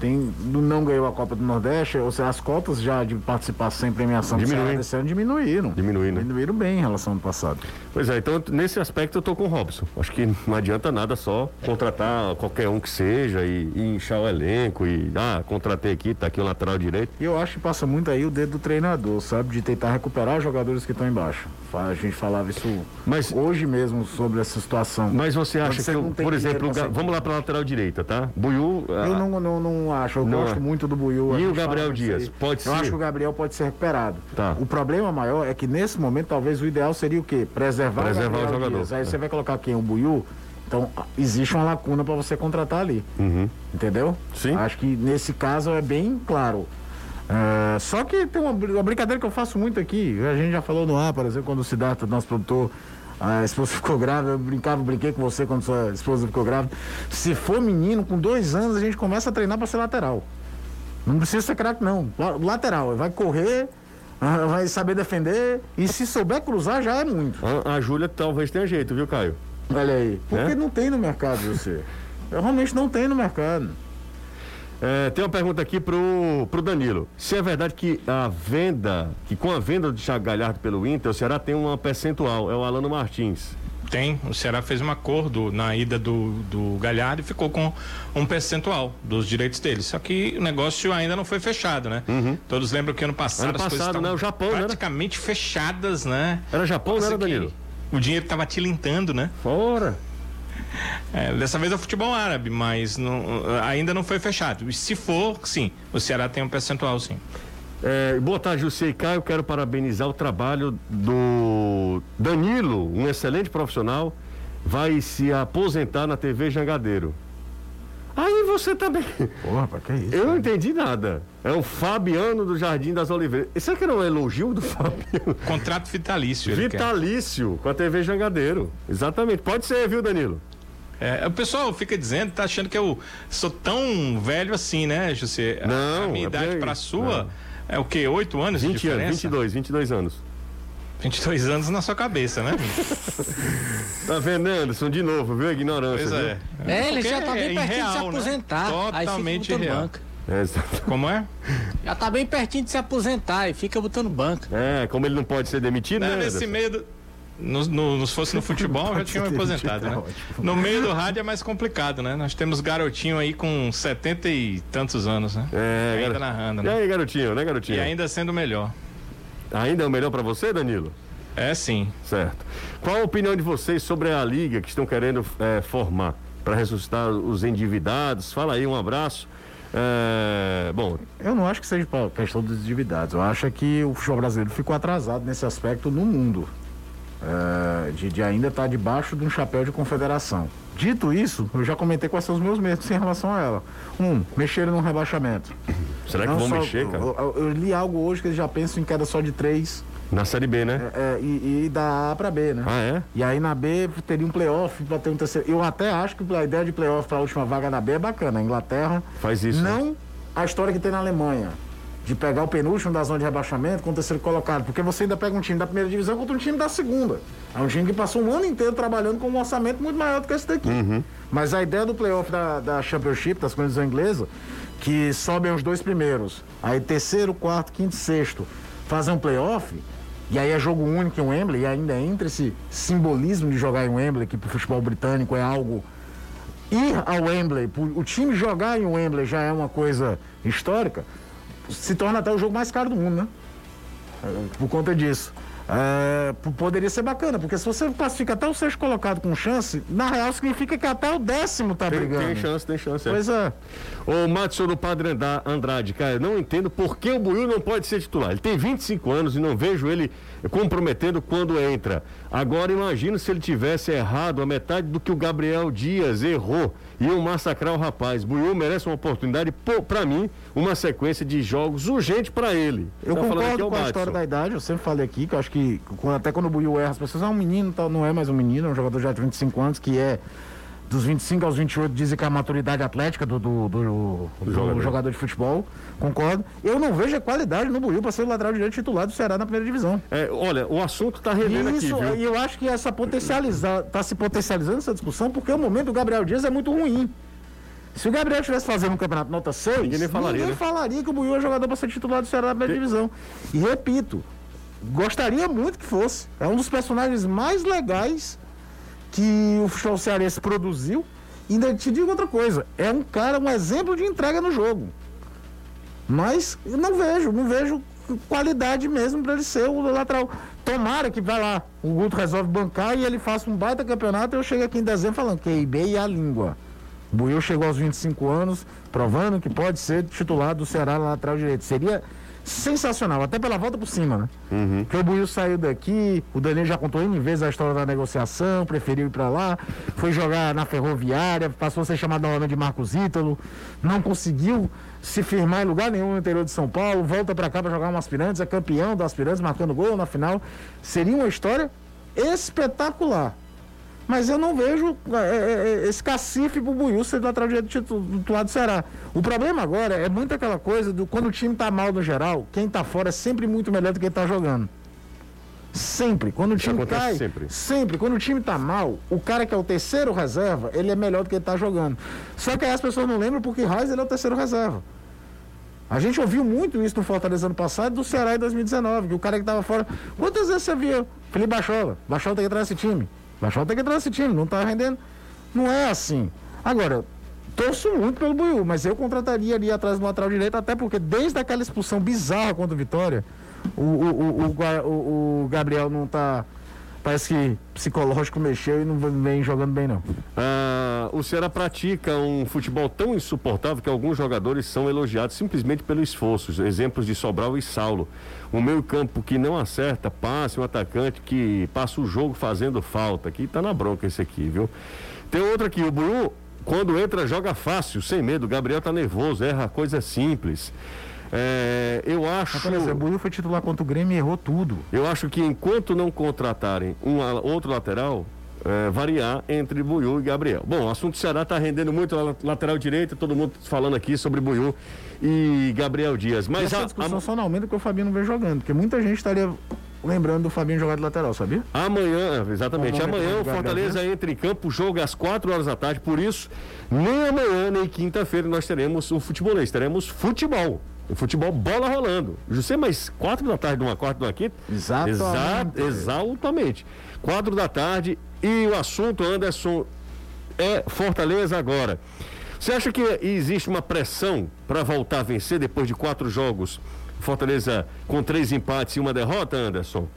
Tem, não ganhou a Copa do Nordeste, ou seja, as cotas já de participar sem premiação. Ceará desse ano diminuíram. Diminuíram? Diminuíram bem em relação ao ano passado. Pois é, então nesse aspecto eu tô com o Robson. Acho que não adianta nada só contratar qualquer um que seja e, e inchar o elenco e ah, contratei aqui, tá aqui o lateral direito. E eu acho que passa muito aí o dedo do treinador, sabe? De tentar recuperar os jogadores que estão embaixo. A gente falava isso Mas- hoje mesmo sobre essa situação. Mas você acha que, tem por exemplo, pra vamos lá para lateral direita, tá? Buiu. Eu ah, não, não, não acho, eu Não gosto é. muito do Buiu. E o Gabriel Dias? Pode Eu ser? acho que o Gabriel pode ser recuperado. Tá. O problema maior é que nesse momento talvez o ideal seria o quê? Preservar, Preservar o Gabriel o jogador. Dias. Aí É. você vai colocar quem? O Buiu? Então existe uma lacuna para você contratar ali. Uhum. Entendeu? Sim. Acho que nesse caso é bem claro. É, só que tem uma, uma brincadeira que eu faço muito aqui. A gente já falou no ar, por exemplo, quando o Siddhartha, nosso produtor, A esposa <laughs> ficou grávida, eu brincava, brinquei com você quando sua esposa ficou grávida. Se for menino, com dois anos, a gente começa a treinar para ser lateral. Não precisa ser craque, não. La- Lateral, vai correr, ah, vai saber defender, e se souber cruzar, já é muito. A, a Júlia talvez tenha jeito, viu, Caio? Olha aí. Porque É? não tem no mercado, você. Realmente não tem no mercado. É, tem uma pergunta aqui pro, pro Danilo. Se é verdade que a venda, que com a venda do Thiago Galhardo pelo Inter, o Ceará tem uma percentual, é o Alano Martins. Tem, o Ceará fez um acordo na ida do, do Galhardo e ficou com um percentual dos direitos dele. Só que o negócio ainda não foi fechado, né? Todos lembram que ano passado, Uhum. Ano as coisas passado, né? O Japão, né? praticamente fechadas, né? Era Japão, não Quase era, que Danilo? O dinheiro estava tilintando, né? Fora. É, dessa vez é o futebol árabe, mas não- ainda não foi fechado. E se for, sim, o Ceará tem um percentual, sim. É, boa tarde, José e Caio. Quero parabenizar o trabalho do Danilo, um excelente profissional. Vai se aposentar na TV Jangadeiro. Aí você também. Porra, rapaz, que isso? Eu não entendi nada. É o Fabiano do Jardim das Oliveiras. Será que era um elogio do <laughs> Fabiano? Contrato vitalício. ele quer. Vitalício com a TV Jangadeiro. Exatamente. Pode ser, viu, Danilo? É, o pessoal fica dizendo, tá achando que eu sou tão velho assim, né, José? A- Não, A minha é idade porque- pra sua não. é o quê? Oito anos 20 de anos, diferença? 22, 22 anos. 22 anos na sua cabeça, né? <laughs> Tá vendo, Anderson? De novo, viu? A ignorância. pois é. É, ele Porque já tá bem é pertinho de se né? aposentar. aí Totalmente fica botando irreal. banca. viu? É, exato. Como é? Já tá bem pertinho de se aposentar e fica botando banca. É, como ele não pode ser demitido, né? Não, nesse meio do. No, no, se fosse no futebol, já tinha me aposentado, né? No meio do rádio é mais complicado, né? Nós temos garotinho aí com 70 e tantos anos, né? É, ainda garo- narrando, E né? aí, garotinho, né, garotinho? E ainda sendo melhor. Ainda é o melhor pra você, Danilo? É sim. Certo. Qual a opinião de vocês sobre a liga que estão querendo é, formar para ressuscitar os endividados? Fala aí, um abraço. É, bom, Eu não acho que seja pra questão dos endividados. Eu acho é que o futebol brasileiro ficou atrasado nesse aspecto no mundo. É, de, de ainda estar debaixo de um chapéu de confederação. Dito isso, eu já comentei quais são os meus medos em relação a ela. Um, mexeram no rebaixamento. <laughs> será que Não vão só- mexer, cara? Eu, eu- li algo hoje que eles já pensam em queda só de três Na Série B, né? é, e, e da A para B, né? Ah, é? E aí na B teria um playoff para ter um terceiro. Eu até acho que a ideia de playoff para a última vaga na B é bacana. A Inglaterra Faz isso. né? não a história que tem na Alemanha. De pegar o penúltimo da zona de rebaixamento com o terceiro colocado. Porque você ainda pega um time da primeira divisão contra um time da segunda. É um time que passou um ano inteiro trabalhando com um orçamento muito maior do que esse daqui. Mas a ideia do playoff da, da Championship, das coisas inglesas, que sobem os dois primeiros. Aí terceiro, quarto, quinto, sexto. Fazer um playoff. E aí é jogo único em Wembley. E ainda entra esse simbolismo de jogar em Wembley, que pro futebol britânico é algo ir ao Wembley, o time jogar em Wembley já é uma coisa histórica, se torna até o jogo mais caro do mundo, né? É, Por conta disso. É, poderia ser bacana, porque se você classifica até o sexto colocado com chance, na real significa que até o décimo tá Tem, brigando. tem chance, tem chance. É. Pois é. Ô, Matson do Padre Andrade, cara, eu não entendo por que o Buiu não pode ser titular. Ele tem 25 anos e não vejo ele comprometendo quando entra. Agora imagino se ele tivesse errado a metade do que o Gabriel Dias errou. Iam massacrar o rapaz. Buiu merece uma oportunidade, pô, pra mim, uma sequência de jogos urgente pra ele. Eu Tá é concordo o com a história da idade, eu sempre falei aqui, que eu acho que quando- até quando o Buiu erra, as pessoas, ah, um menino, tal, não é mais um menino, é um jogador já de 25 anos, que é dos 25 aos 28, dizem que é a maturidade atlética do, do, do- do jogador. jogador. de futebol, concordo. Eu não vejo a qualidade no Buiu para ser o lateral direito titular do Ceará na primeira divisão. É, olha, o assunto tá rendendo E aqui, viu? e eu acho que essa potencializar, tá se potencializando essa discussão, porque o momento do Gabriel Dias é muito ruim. Se o Gabriel estivesse fazendo um campeonato nota 6, Ninguém nem falaria, ninguém né? falaria que o Buiu é jogador para ser titular do Ceará na primeira divisão. E repito, gostaria muito que fosse. É um dos personagens mais legais que o futebol cearense produziu. E ainda te digo outra coisa, é um cara, um exemplo de entrega no jogo. Mas eu não vejo, não vejo qualidade mesmo para ele ser o lateral. Tomara que vai lá, o Guto resolve bancar e ele faça um baita campeonato. Eu chego aqui em dezembro falando que e a língua. O Buiu chegou aos 25 anos, provando que pode ser titular do Ceará na lateral direito. Seria sensacional, até pela volta por cima, né? Porque o Buiu saiu daqui, o Danilo já contou N vezes a história da negociação, preferiu ir pra lá, foi jogar na ferroviária, passou a ser chamado novamente de Marcos Ítalo, não conseguiu se firmar em lugar nenhum no interior de São Paulo, volta pra cá pra jogar um aspirantes, é campeão do aspirantes, marcando gol na final. Seria uma história espetacular. Mas eu não vejo é, é, é esse cacife pro Buiu ser lateral direito titular do Ceará. O problema agora é muito aquela coisa do quando o time tá mal no geral, quem tá fora é sempre muito melhor do que quem tá jogando. Sempre. Quando o time cai, sempre. sempre. Quando o time tá mal, o cara que é o terceiro reserva, ele é melhor do que ele tá jogando. Só que aí as pessoas não lembram porque Raiz ele é o terceiro reserva. A gente ouviu muito isso no Fortaleza ano passado do Ceará em 2019, que o cara que tava fora. Quantas vezes você viu? Felipe Bachola. Bachola tem que entrar nesse time. Bachola tem que entrar nesse time, não tá rendendo. Não é assim. Agora, torço muito pelo Buiu, mas eu contrataria ali atrás do lateral direito, até porque desde aquela expulsão bizarra contra o Vitória, o, o, o, o, Gabriel não tá. Parece que psicológico mexeu e não vem jogando bem, não. Ah, o Ceará pratica um futebol tão insuportável que alguns jogadores são elogiados simplesmente pelo esforço. Exemplos de Sobral e Saulo. O meio campo que não acerta, passe, um atacante que passa o jogo fazendo falta. Aqui tá na bronca esse aqui, viu? Tem outro aqui, o Bru, quando entra, joga fácil, sem medo. O Gabriel tá nervoso, erra coisa simples. É, eu acho. Por exemplo, o foi titular contra o Grêmio e errou tudo. Eu acho que enquanto não contratarem um outro lateral, é, variar entre Buiu e Gabriel. Bom, o assunto Ceará está rendendo muito lateral direita, todo mundo falando aqui sobre Buiu e Gabriel Dias. Mas Essa a discussão a... só não aumenta porque o Fabinho não vem jogando, porque muita gente estaria lembrando do Fabinho jogar de lateral, sabia? Amanhã, exatamente. Amanhã o Fortaleza entra em campo, jogo às 4 horas da tarde, por isso, nem amanhã, nem quinta-feira nós teremos o futebolês, teremos futebol. O futebol, bola rolando. José, mas quatro da tarde, de uma quarta, de uma quinta? Exatamente. Exa exatamente. Quatro da tarde e o assunto, Anderson, é Fortaleza agora. Você acha que existe uma pressão para voltar a vencer depois de quatro jogos? Fortaleza com três empates e uma derrota, Anderson?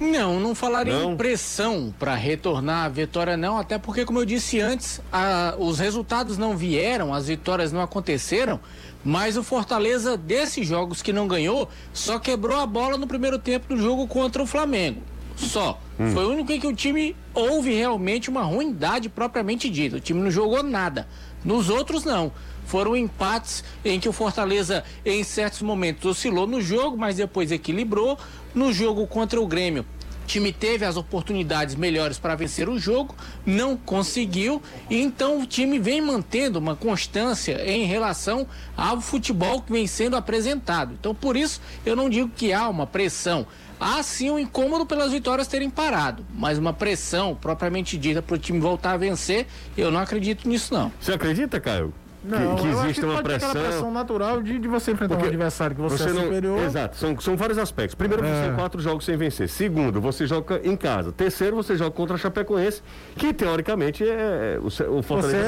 Não, não falaria não. em pressão para retornar a vitória, não, até porque, como eu disse antes, a, os resultados não vieram, as vitórias não aconteceram, mas o Fortaleza, desses jogos que não ganhou, só quebrou a bola no primeiro tempo do jogo contra o Flamengo. Só. Hum. Foi o único em que o time houve realmente uma ruindade propriamente dita. O time não jogou nada. Nos outros, não. Foram empates em que o Fortaleza, em certos momentos, oscilou no jogo, mas depois equilibrou. No jogo contra o Grêmio, time teve as oportunidades melhores para vencer o jogo, não conseguiu, e então o time vem mantendo uma constância em relação ao futebol que vem sendo apresentado. Então, por isso, eu não digo que há uma pressão. Há sim um incômodo pelas vitórias terem parado, mas uma pressão propriamente dita para o time voltar a vencer, eu não acredito nisso não. Você acredita, Caio? Não, que, que existe uma pressão. pressão natural de, de você enfrentar Porque um adversário que você, você é não, superior. Exato, são, são vários aspectos. Primeiro, é. você tem quatro jogos sem vencer. Segundo, você joga em casa. Terceiro, você joga contra a Chapecoense, que teoricamente é o, o Fortaleza.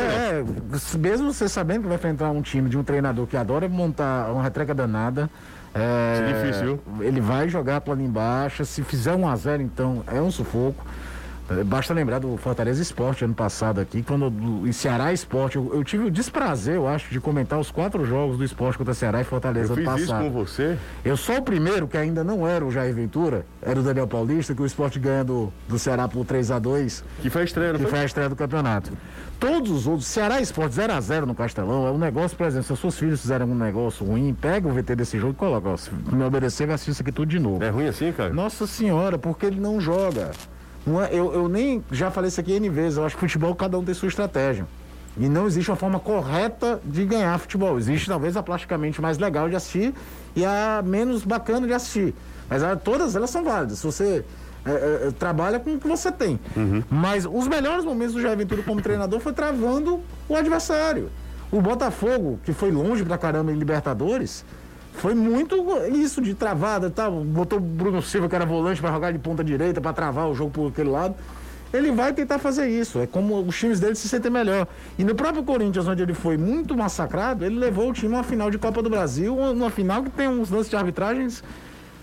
Você é, mesmo você sabendo que vai enfrentar um time de um treinador que adora montar uma retreca danada. É, é difícil. Ele vai jogar lá embaixo. Se fizer um a 0 então é um sufoco. É, basta lembrar do Fortaleza Esporte ano passado aqui, quando o Ceará Esporte, eu, eu, tive o desprazer, eu acho, de comentar os quatro jogos do esporte contra Ceará e Fortaleza eu ano fiz passado. Isso com você? Eu sou o primeiro, que ainda não era o Jair Ventura, era o Daniel Paulista, que o esporte ganha do, do Ceará por 3 a 2 Que foi a estreia, Que foi? foi a estreia do campeonato. Todos os outros, Ceará Esporte 0 a 0 no Castelão, é um negócio, por exemplo, se os seus filhos fizerem um negócio ruim, pega o VT desse jogo e coloca, ó, se me obedecer, vai assistir isso aqui tudo de novo. É ruim assim, cara? Nossa senhora, porque ele não joga. Não é, eu, eu nem já falei isso aqui N vezes, eu acho que futebol cada um tem sua estratégia. E não existe uma forma correta de ganhar futebol. Existe talvez a plasticamente mais legal de assistir e a menos bacana de assistir. Mas a, todas elas são válidas. Se você é, é, trabalha com o que você tem. Uhum. Mas os melhores momentos do Jair Ventura como treinador foi travando o adversário. O Botafogo, que foi longe pra caramba em Libertadores, foi muito isso de travada tal. Botou o Bruno Silva, que era volante, para jogar de ponta direita, para travar o jogo por aquele lado. Ele vai tentar fazer isso. É como os times dele se sentem melhor. E no próprio Corinthians, onde ele foi muito massacrado, ele levou o time a uma final de Copa do Brasil, uma final que tem uns lances de arbitragens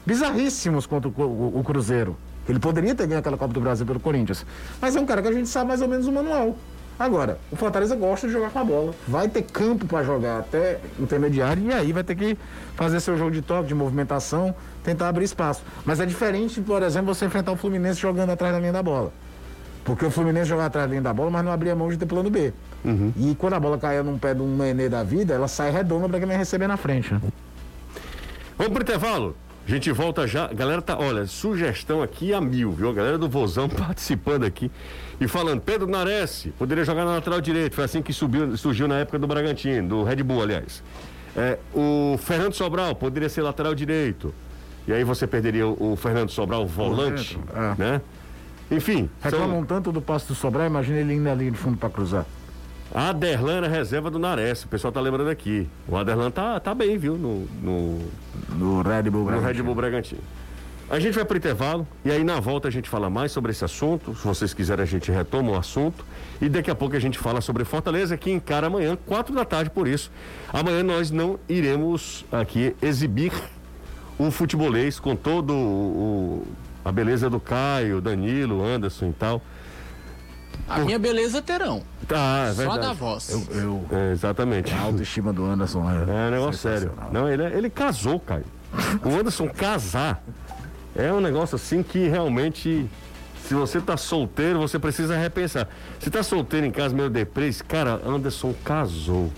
bizarríssimos contra o, o Cruzeiro. Ele poderia ter ganho aquela Copa do Brasil pelo Corinthians. Mas é um cara que a gente sabe mais ou menos o manual. Agora, o Fortaleza gosta de jogar com a bola. Vai ter campo para jogar até intermediário e aí vai ter que fazer seu jogo de toque, de movimentação, tentar abrir espaço. Mas é diferente, por exemplo, você enfrentar o Fluminense jogando atrás da linha da bola. Porque o Fluminense jogava atrás da linha da bola, mas não abria mão de ter plano B. Uhum. E quando a bola caía num pé de um Nenê da vida, ela sai redonda para quem vai receber na frente. Né? Vamos pro intervalo. A gente volta já. Galera tá, olha, sugestão aqui a mil, viu? A galera do Vozão <laughs> participando aqui e falando, Pedro Nares, poderia jogar na lateral direito. Foi assim que subiu, surgiu na época do Bragantino, do Red Bull, aliás. É, o Fernando Sobral poderia ser lateral direito. E aí você perderia o, o Fernando Sobral, volante, É. né? Enfim, Reclamam são, tanto do passe do Sobral, imagina ele indo linha de fundo pra cruzar. A Aderlan era reserva do Nares, o pessoal tá lembrando aqui. O Aderlan tá, tá bem, viu, no, no, No Red Bull no. Red Bull Bragantino. A gente vai para o intervalo e aí na volta a gente fala mais sobre esse assunto. Se vocês quiserem, a gente retoma o assunto. E daqui a pouco a gente fala sobre Fortaleza, que encara amanhã, quatro da tarde, por isso. Amanhã nós não iremos aqui exibir o futebolês com todo o, o- a beleza do Caio, Danilo, Anderson e tal. A minha beleza terão. Tá, é Só da voz. Eu, eu, É, exatamente. a autoestima do Anderson é, É um negócio sério. Não, ele, é- ele casou, Caio. O Anderson casar é um negócio assim que realmente, se você tá solteiro, você precisa repensar. Se tá solteiro em casa, meio deprê, esse cara, Anderson casou.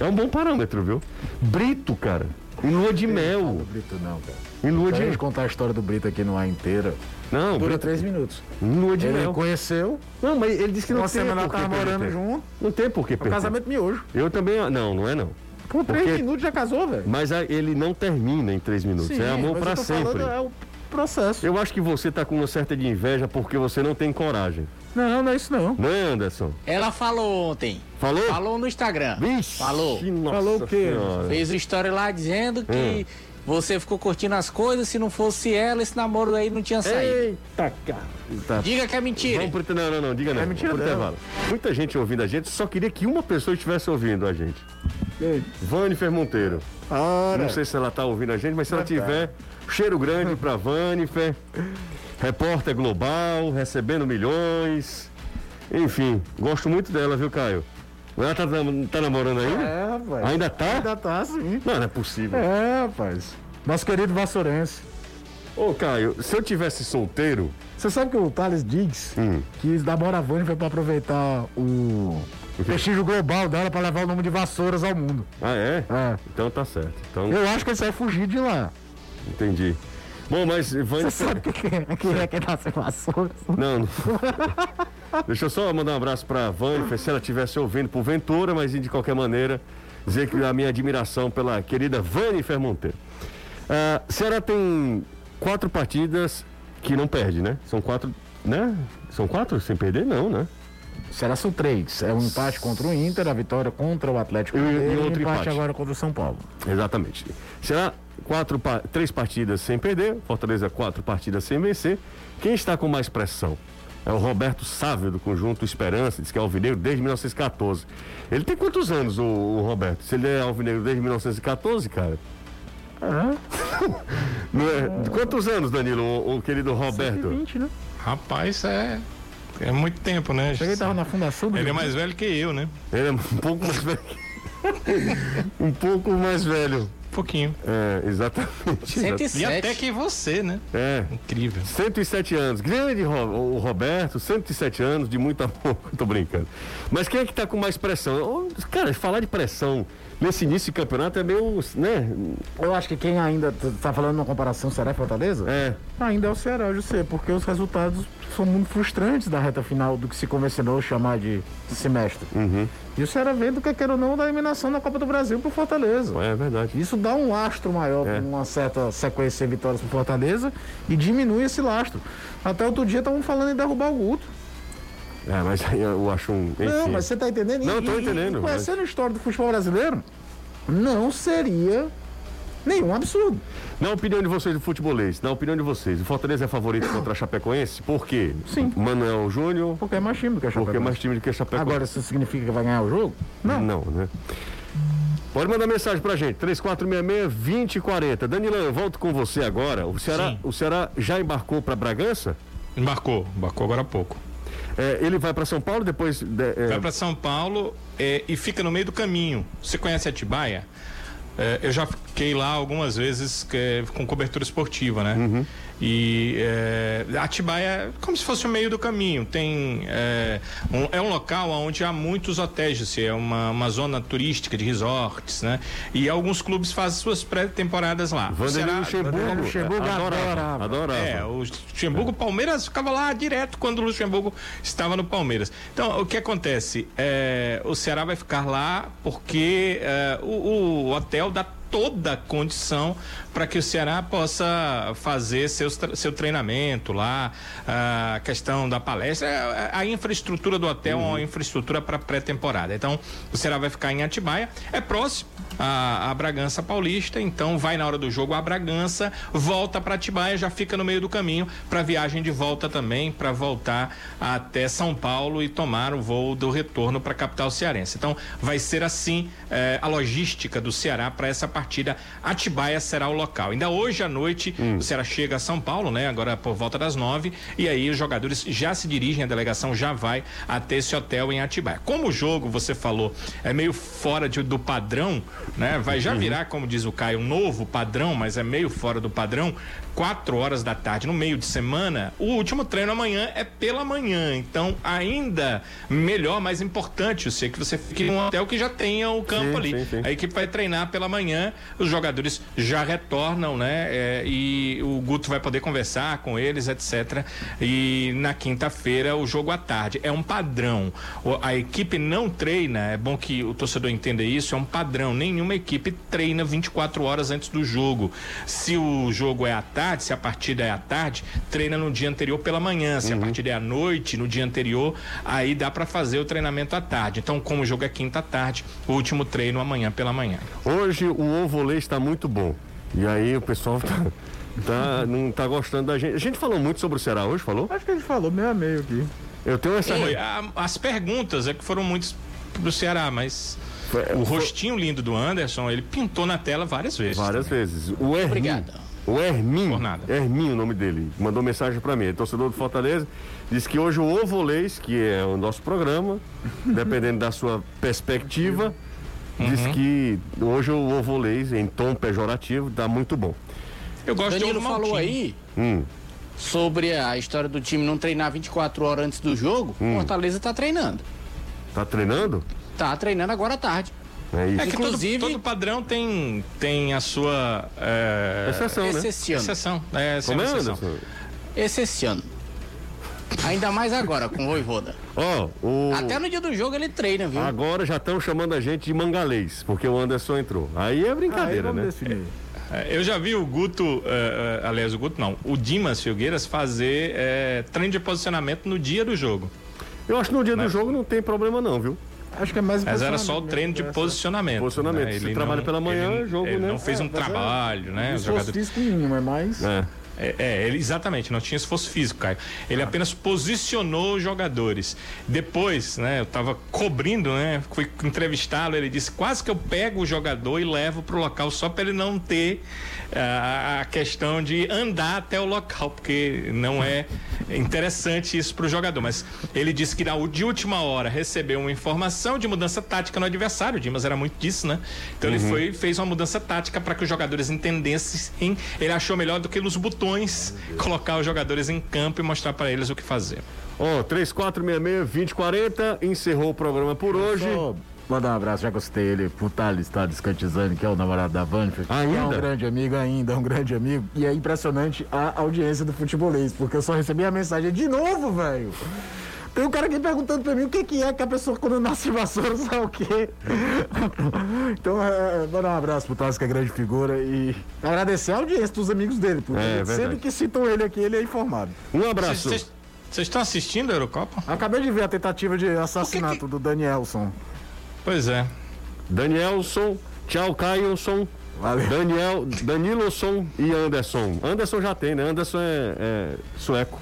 É um bom parâmetro, viu? Brito, cara. Em lua de Não, mel. Brito não, cara. Em lua a de gente contar a história do Brito aqui no ar inteira, Não, dura três minutos. lua de Ele mel. conheceu, Não, mas ele disse que não uma tem semana por que morando tempo. junto, Não tem por que o perder. casamento miojo. Eu também. Não, não é não. Com três Porque- minutos já casou, velho. Mas a- ele não termina em três minutos. é amor mas pra tô sempre. falando, é o processo. Eu acho que você tá com uma certa de inveja porque você não tem coragem. Não, não é isso não. Não é, Anderson? Ela falou ontem. Falou? Falou no Instagram. Vixe, Falou. nossa Falou o quê? Senhora. Fez uma história lá dizendo que Hum. Você ficou curtindo as coisas. Se não fosse ela, esse namoro aí não tinha saído. Eita, cara. Tá. Diga que é mentira. Vamos pro... Não, não, não, diga não. É mentira Vamos pro intervalo. Muita gente ouvindo a gente, só queria que uma pessoa estivesse ouvindo a gente. Vanifer Monteiro. Ora, Não sei se ela tá ouvindo a gente, mas se ela tá. tiver, cheiro grande pra Vanifer. Repórter global, recebendo milhões. Enfim, gosto muito dela, viu, Caio? Ela tá, tá namorando ainda? é, rapaz. Ainda tá? Ainda tá, sim. Não, não é possível. É, rapaz. Nosso querido Vassourense. Ô, Caio, se eu tivesse solteiro. Você sabe que o Thales Diggs Hum. quis dar Moravani foi pra aproveitar o O prestígio global dela pra levar o nome de Vassouras ao mundo. Ah, é? É. Então tá certo. Então, Eu acho que ele sai fugir de lá. entendi. Bom, mas Você Vanifer. sabe o que é, que é que nasce Vassouras? Não, não. <laughs> Deixa eu só mandar um abraço pra Vânia, se ela estivesse ouvindo por Ventura, mas de qualquer maneira, dizer que a minha admiração pela querida Vânia Monteiro. Ah, Ceará tem quatro partidas que não perde, né? São quatro, né? São quatro sem perder? Não, né? Será são três. É um empate contra o Inter, a vitória contra o Atlético E- e Mineiro e, outro um empate, empate. agora contra o São Paulo. Exatamente. Será quatro, três partidas sem perder, Fortaleza quatro partidas sem vencer. Quem está com mais pressão? É o Roberto Sávio, do conjunto Esperança, diz que é alvinegro desde 1914. Ele tem quantos anos, o, o Roberto? Se ele é alvinegro desde 1914, cara? <laughs> Não é? Quantos anos, Danilo, o, o querido Roberto? 20, né? Rapaz, é. É muito tempo, né? Tava na fundação do Ele é mais velho que eu, né? Ele é um pouco mais velho. <laughs> um pouco mais velho. Pouquinho. É, exatamente. exatamente. E 107. até que você, né? É. Incrível. 107 anos. Grande o Roberto, 107 anos, de muito amor. <laughs> Tô brincando. Mas quem é que tá com mais pressão? Cara, falar de pressão nesse início de campeonato é meio, né? Eu acho que quem ainda tá falando uma comparação Ceará e Fortaleza? É. Ainda é o Ceará, José, porque os resultados são muito frustrantes da reta final do que se convencionou chamar de semestre. Uhum. E o Ceará vem do que queira ou não da eliminação na Copa do Brasil pro Fortaleza. É verdade. Isso dá um lastro maior É. uma certa sequência de vitórias pro Fortaleza e diminui esse lastro. Até outro dia estavam falando em derrubar o Guto. É, mas aí eu acho um. Enfim. Não, mas você tá entendendo? Não, E- tô e- entendendo, E conhecendo a história do futebol brasileiro, não seria nenhum absurdo. Na opinião de vocês do futebolês, na opinião de vocês, o Fortaleza é favorito contra a Chapecoense? Por quê? Sim. Manuel Júnior, Porque é mais time do que a porque é Chapecoense. mais time do que a Chapecoense. Agora, isso significa que vai ganhar o jogo? Não. Não, né? Pode mandar mensagem pra gente, 3466-2040. Danilão, eu volto com você agora. O Ceará, Sim. o Ceará já embarcou pra Bragança? Embarcou, embarcou agora há pouco. É, ele vai pra São Paulo depois. de- é, Vai para São Paulo é, e fica no meio do caminho. Você conhece Atibaia? É, eu já fiquei lá algumas vezes é, com cobertura esportiva, né? E é, Atibaia é como se fosse o meio do caminho. Tem é um, é um local onde há muitos hotéis, é uma, uma zona turística de resorts, né? E alguns clubes fazem suas pré-temporadas lá. Vanderlei Luxemburgo, Luxemburgo adorava. adorava. É, o Luxemburgo, Palmeiras ficava lá direto quando o Luxemburgo estava no Palmeiras. Então, o que acontece? É, o Ceará vai ficar lá porque é, o, o hotel dá toda a condição para que o Ceará possa fazer seus, seu treinamento lá, a questão da palestra, a, infraestrutura do hotel uhum. é uma infraestrutura para pré-temporada. Então, o Ceará vai ficar em Atibaia, é próximo a, a Bragança Paulista, então vai na hora do jogo a Bragança, volta para Atibaia, já fica no meio do caminho para viagem de volta também, para voltar até São Paulo e tomar o voo do retorno para a capital cearense. Então, vai ser assim eh, a logística do Ceará para essa partida partida, Atibaia será o local. Ainda hoje à noite, hum. o Ceará chega a São Paulo, né? Agora por volta das nove, e aí os jogadores já se dirigem, a delegação já vai até esse hotel em Atibaia. Como o jogo, você falou, é meio fora de, do padrão, né? Vai já uhum. virar, como diz o Caio, um novo padrão, mas é meio fora do padrão. Quatro horas da tarde, no meio de semana, o último treino amanhã é pela manhã. Então, ainda melhor, mais importante, eu sei que você fique em um hotel que já tenha o campo sim, ali. Sim, sim. A equipe vai treinar pela manhã os jogadores já retornam, né? É, e o Guto vai poder conversar com eles, etc. E na quinta-feira o jogo à tarde. É um padrão. A equipe não treina, é bom que o torcedor entenda isso, é um padrão. Nenhuma equipe treina 24 horas antes do jogo. Se o jogo é à tarde, se a partida é à tarde, treina no dia anterior pela manhã. Se uhum. a partida é à noite, no dia anterior, aí dá para fazer o treinamento à tarde. Então, como o jogo é quinta à tarde, o último treino amanhã pela manhã. Hoje o ovo está muito bom. E aí o pessoal tá, tá, não está gostando da gente. A gente falou muito sobre o Ceará hoje, falou? Acho que a gente falou meio a meio aqui. Eu tenho essa. Foi, a, as perguntas é que foram muitas pro Ceará, mas. O rostinho lindo do Anderson, ele pintou na tela várias vezes. Várias também. vezes. O Hermin, Obrigado. O Hermin, Hermin, o nome dele, mandou mensagem para mim, é torcedor do Fortaleza, disse que hoje o Ovolês, que é o nosso programa, <laughs> dependendo da sua perspectiva, Uhum. Diz que hoje o ovolês, em tom pejorativo, dá muito bom. Eu gosto Danilo de falou aí hum. sobre a história do time não treinar 24 horas antes do jogo. Hum. Fortaleza tá treinando. Tá treinando? Tá treinando agora à tarde. É, isso. é que Inclusive, todo, todo, padrão tem, tem a sua é... exceção, né? Exceção. Exceção. É, Como é, exceção. Exceção. Ainda mais agora, com o Voivoda. Ó, oh, o... Até no dia do jogo ele treina, viu? Agora já estão chamando a gente de mangalês, porque o Anderson entrou. Aí é brincadeira, Aí né? Definir. É, eu já vi o Guto, uh, uh, aliás, o Guto não, o Dimas Filgueiras fazer uh, treino de posicionamento no dia do jogo. Eu acho que no dia Mas... do jogo não tem problema não, viu? Acho que é mais Mas era só o treino de posicionamento. Posicionamento. Né? Ele trabalha pela manhã, ele, jogo, ele né? não fez um é, trabalho, é, né? Os jogadores... mínimo, é mais... É. É, é, ele, exatamente, não tinha esforço físico, Caio. Ele ah. apenas posicionou os jogadores. Depois, né, eu estava cobrindo, né, fui entrevistá-lo, ele disse: quase que eu pego o jogador e levo para o local só para ele não ter uh, a questão de andar até o local, porque não é interessante isso para o jogador. Mas ele disse que na, de última hora recebeu uma informação de mudança tática no adversário. O Dimas era muito disso, né? Então uhum. ele foi fez uma mudança tática para que os jogadores entendessem. Ele achou melhor do que nos botões botões, colocar os jogadores em campo e mostrar para eles o que fazer. Ó, oh, 3466-2040, encerrou o programa por hoje. Só mandar um abraço, já gostei ele, pro Thales, Thales Cantizani, que é o namorado da Vanfa. Ainda? É um grande amigo ainda, é um grande amigo. E é impressionante a audiência do futebolês, porque eu só recebi a mensagem de novo, velho. Tem um cara aqui perguntando pra mim o que, que é que a pessoa quando nasce vassoura sabe o quê. <laughs> então, é, dar um abraço pro Tassi, que é grande figura, e agradecer a audiência dos amigos dele, porque é, sempre que citam ele aqui, ele é informado. Um abraço. Vocês estão assistindo a Eurocopa? Acabei de ver a tentativa de assassinato que que... do Danielson. Pois é. Danielson, tchau, Cailson. Valeu. Daniel, Danilson e Anderson. Anderson já tem, né? Anderson é, é sueco.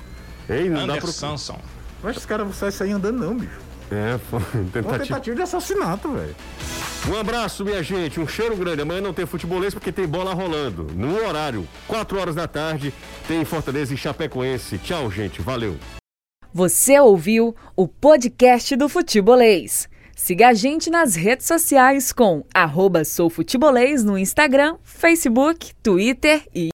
Ei, não Anderson. dá pro... Mas os caras vão sair andando, não, bicho. É, foi tentativa. Uma tentativa de assassinato, velho. Um abraço, minha gente. Um cheiro grande. Amanhã não tem futebolês porque tem bola rolando. No horário, 4 horas da tarde, tem Fortaleza e Chapecoense. Tchau, gente. Valeu. Você ouviu o podcast do Futebolês. Siga a gente nas redes sociais com arroba soufutebolês no Instagram, Facebook, Twitter e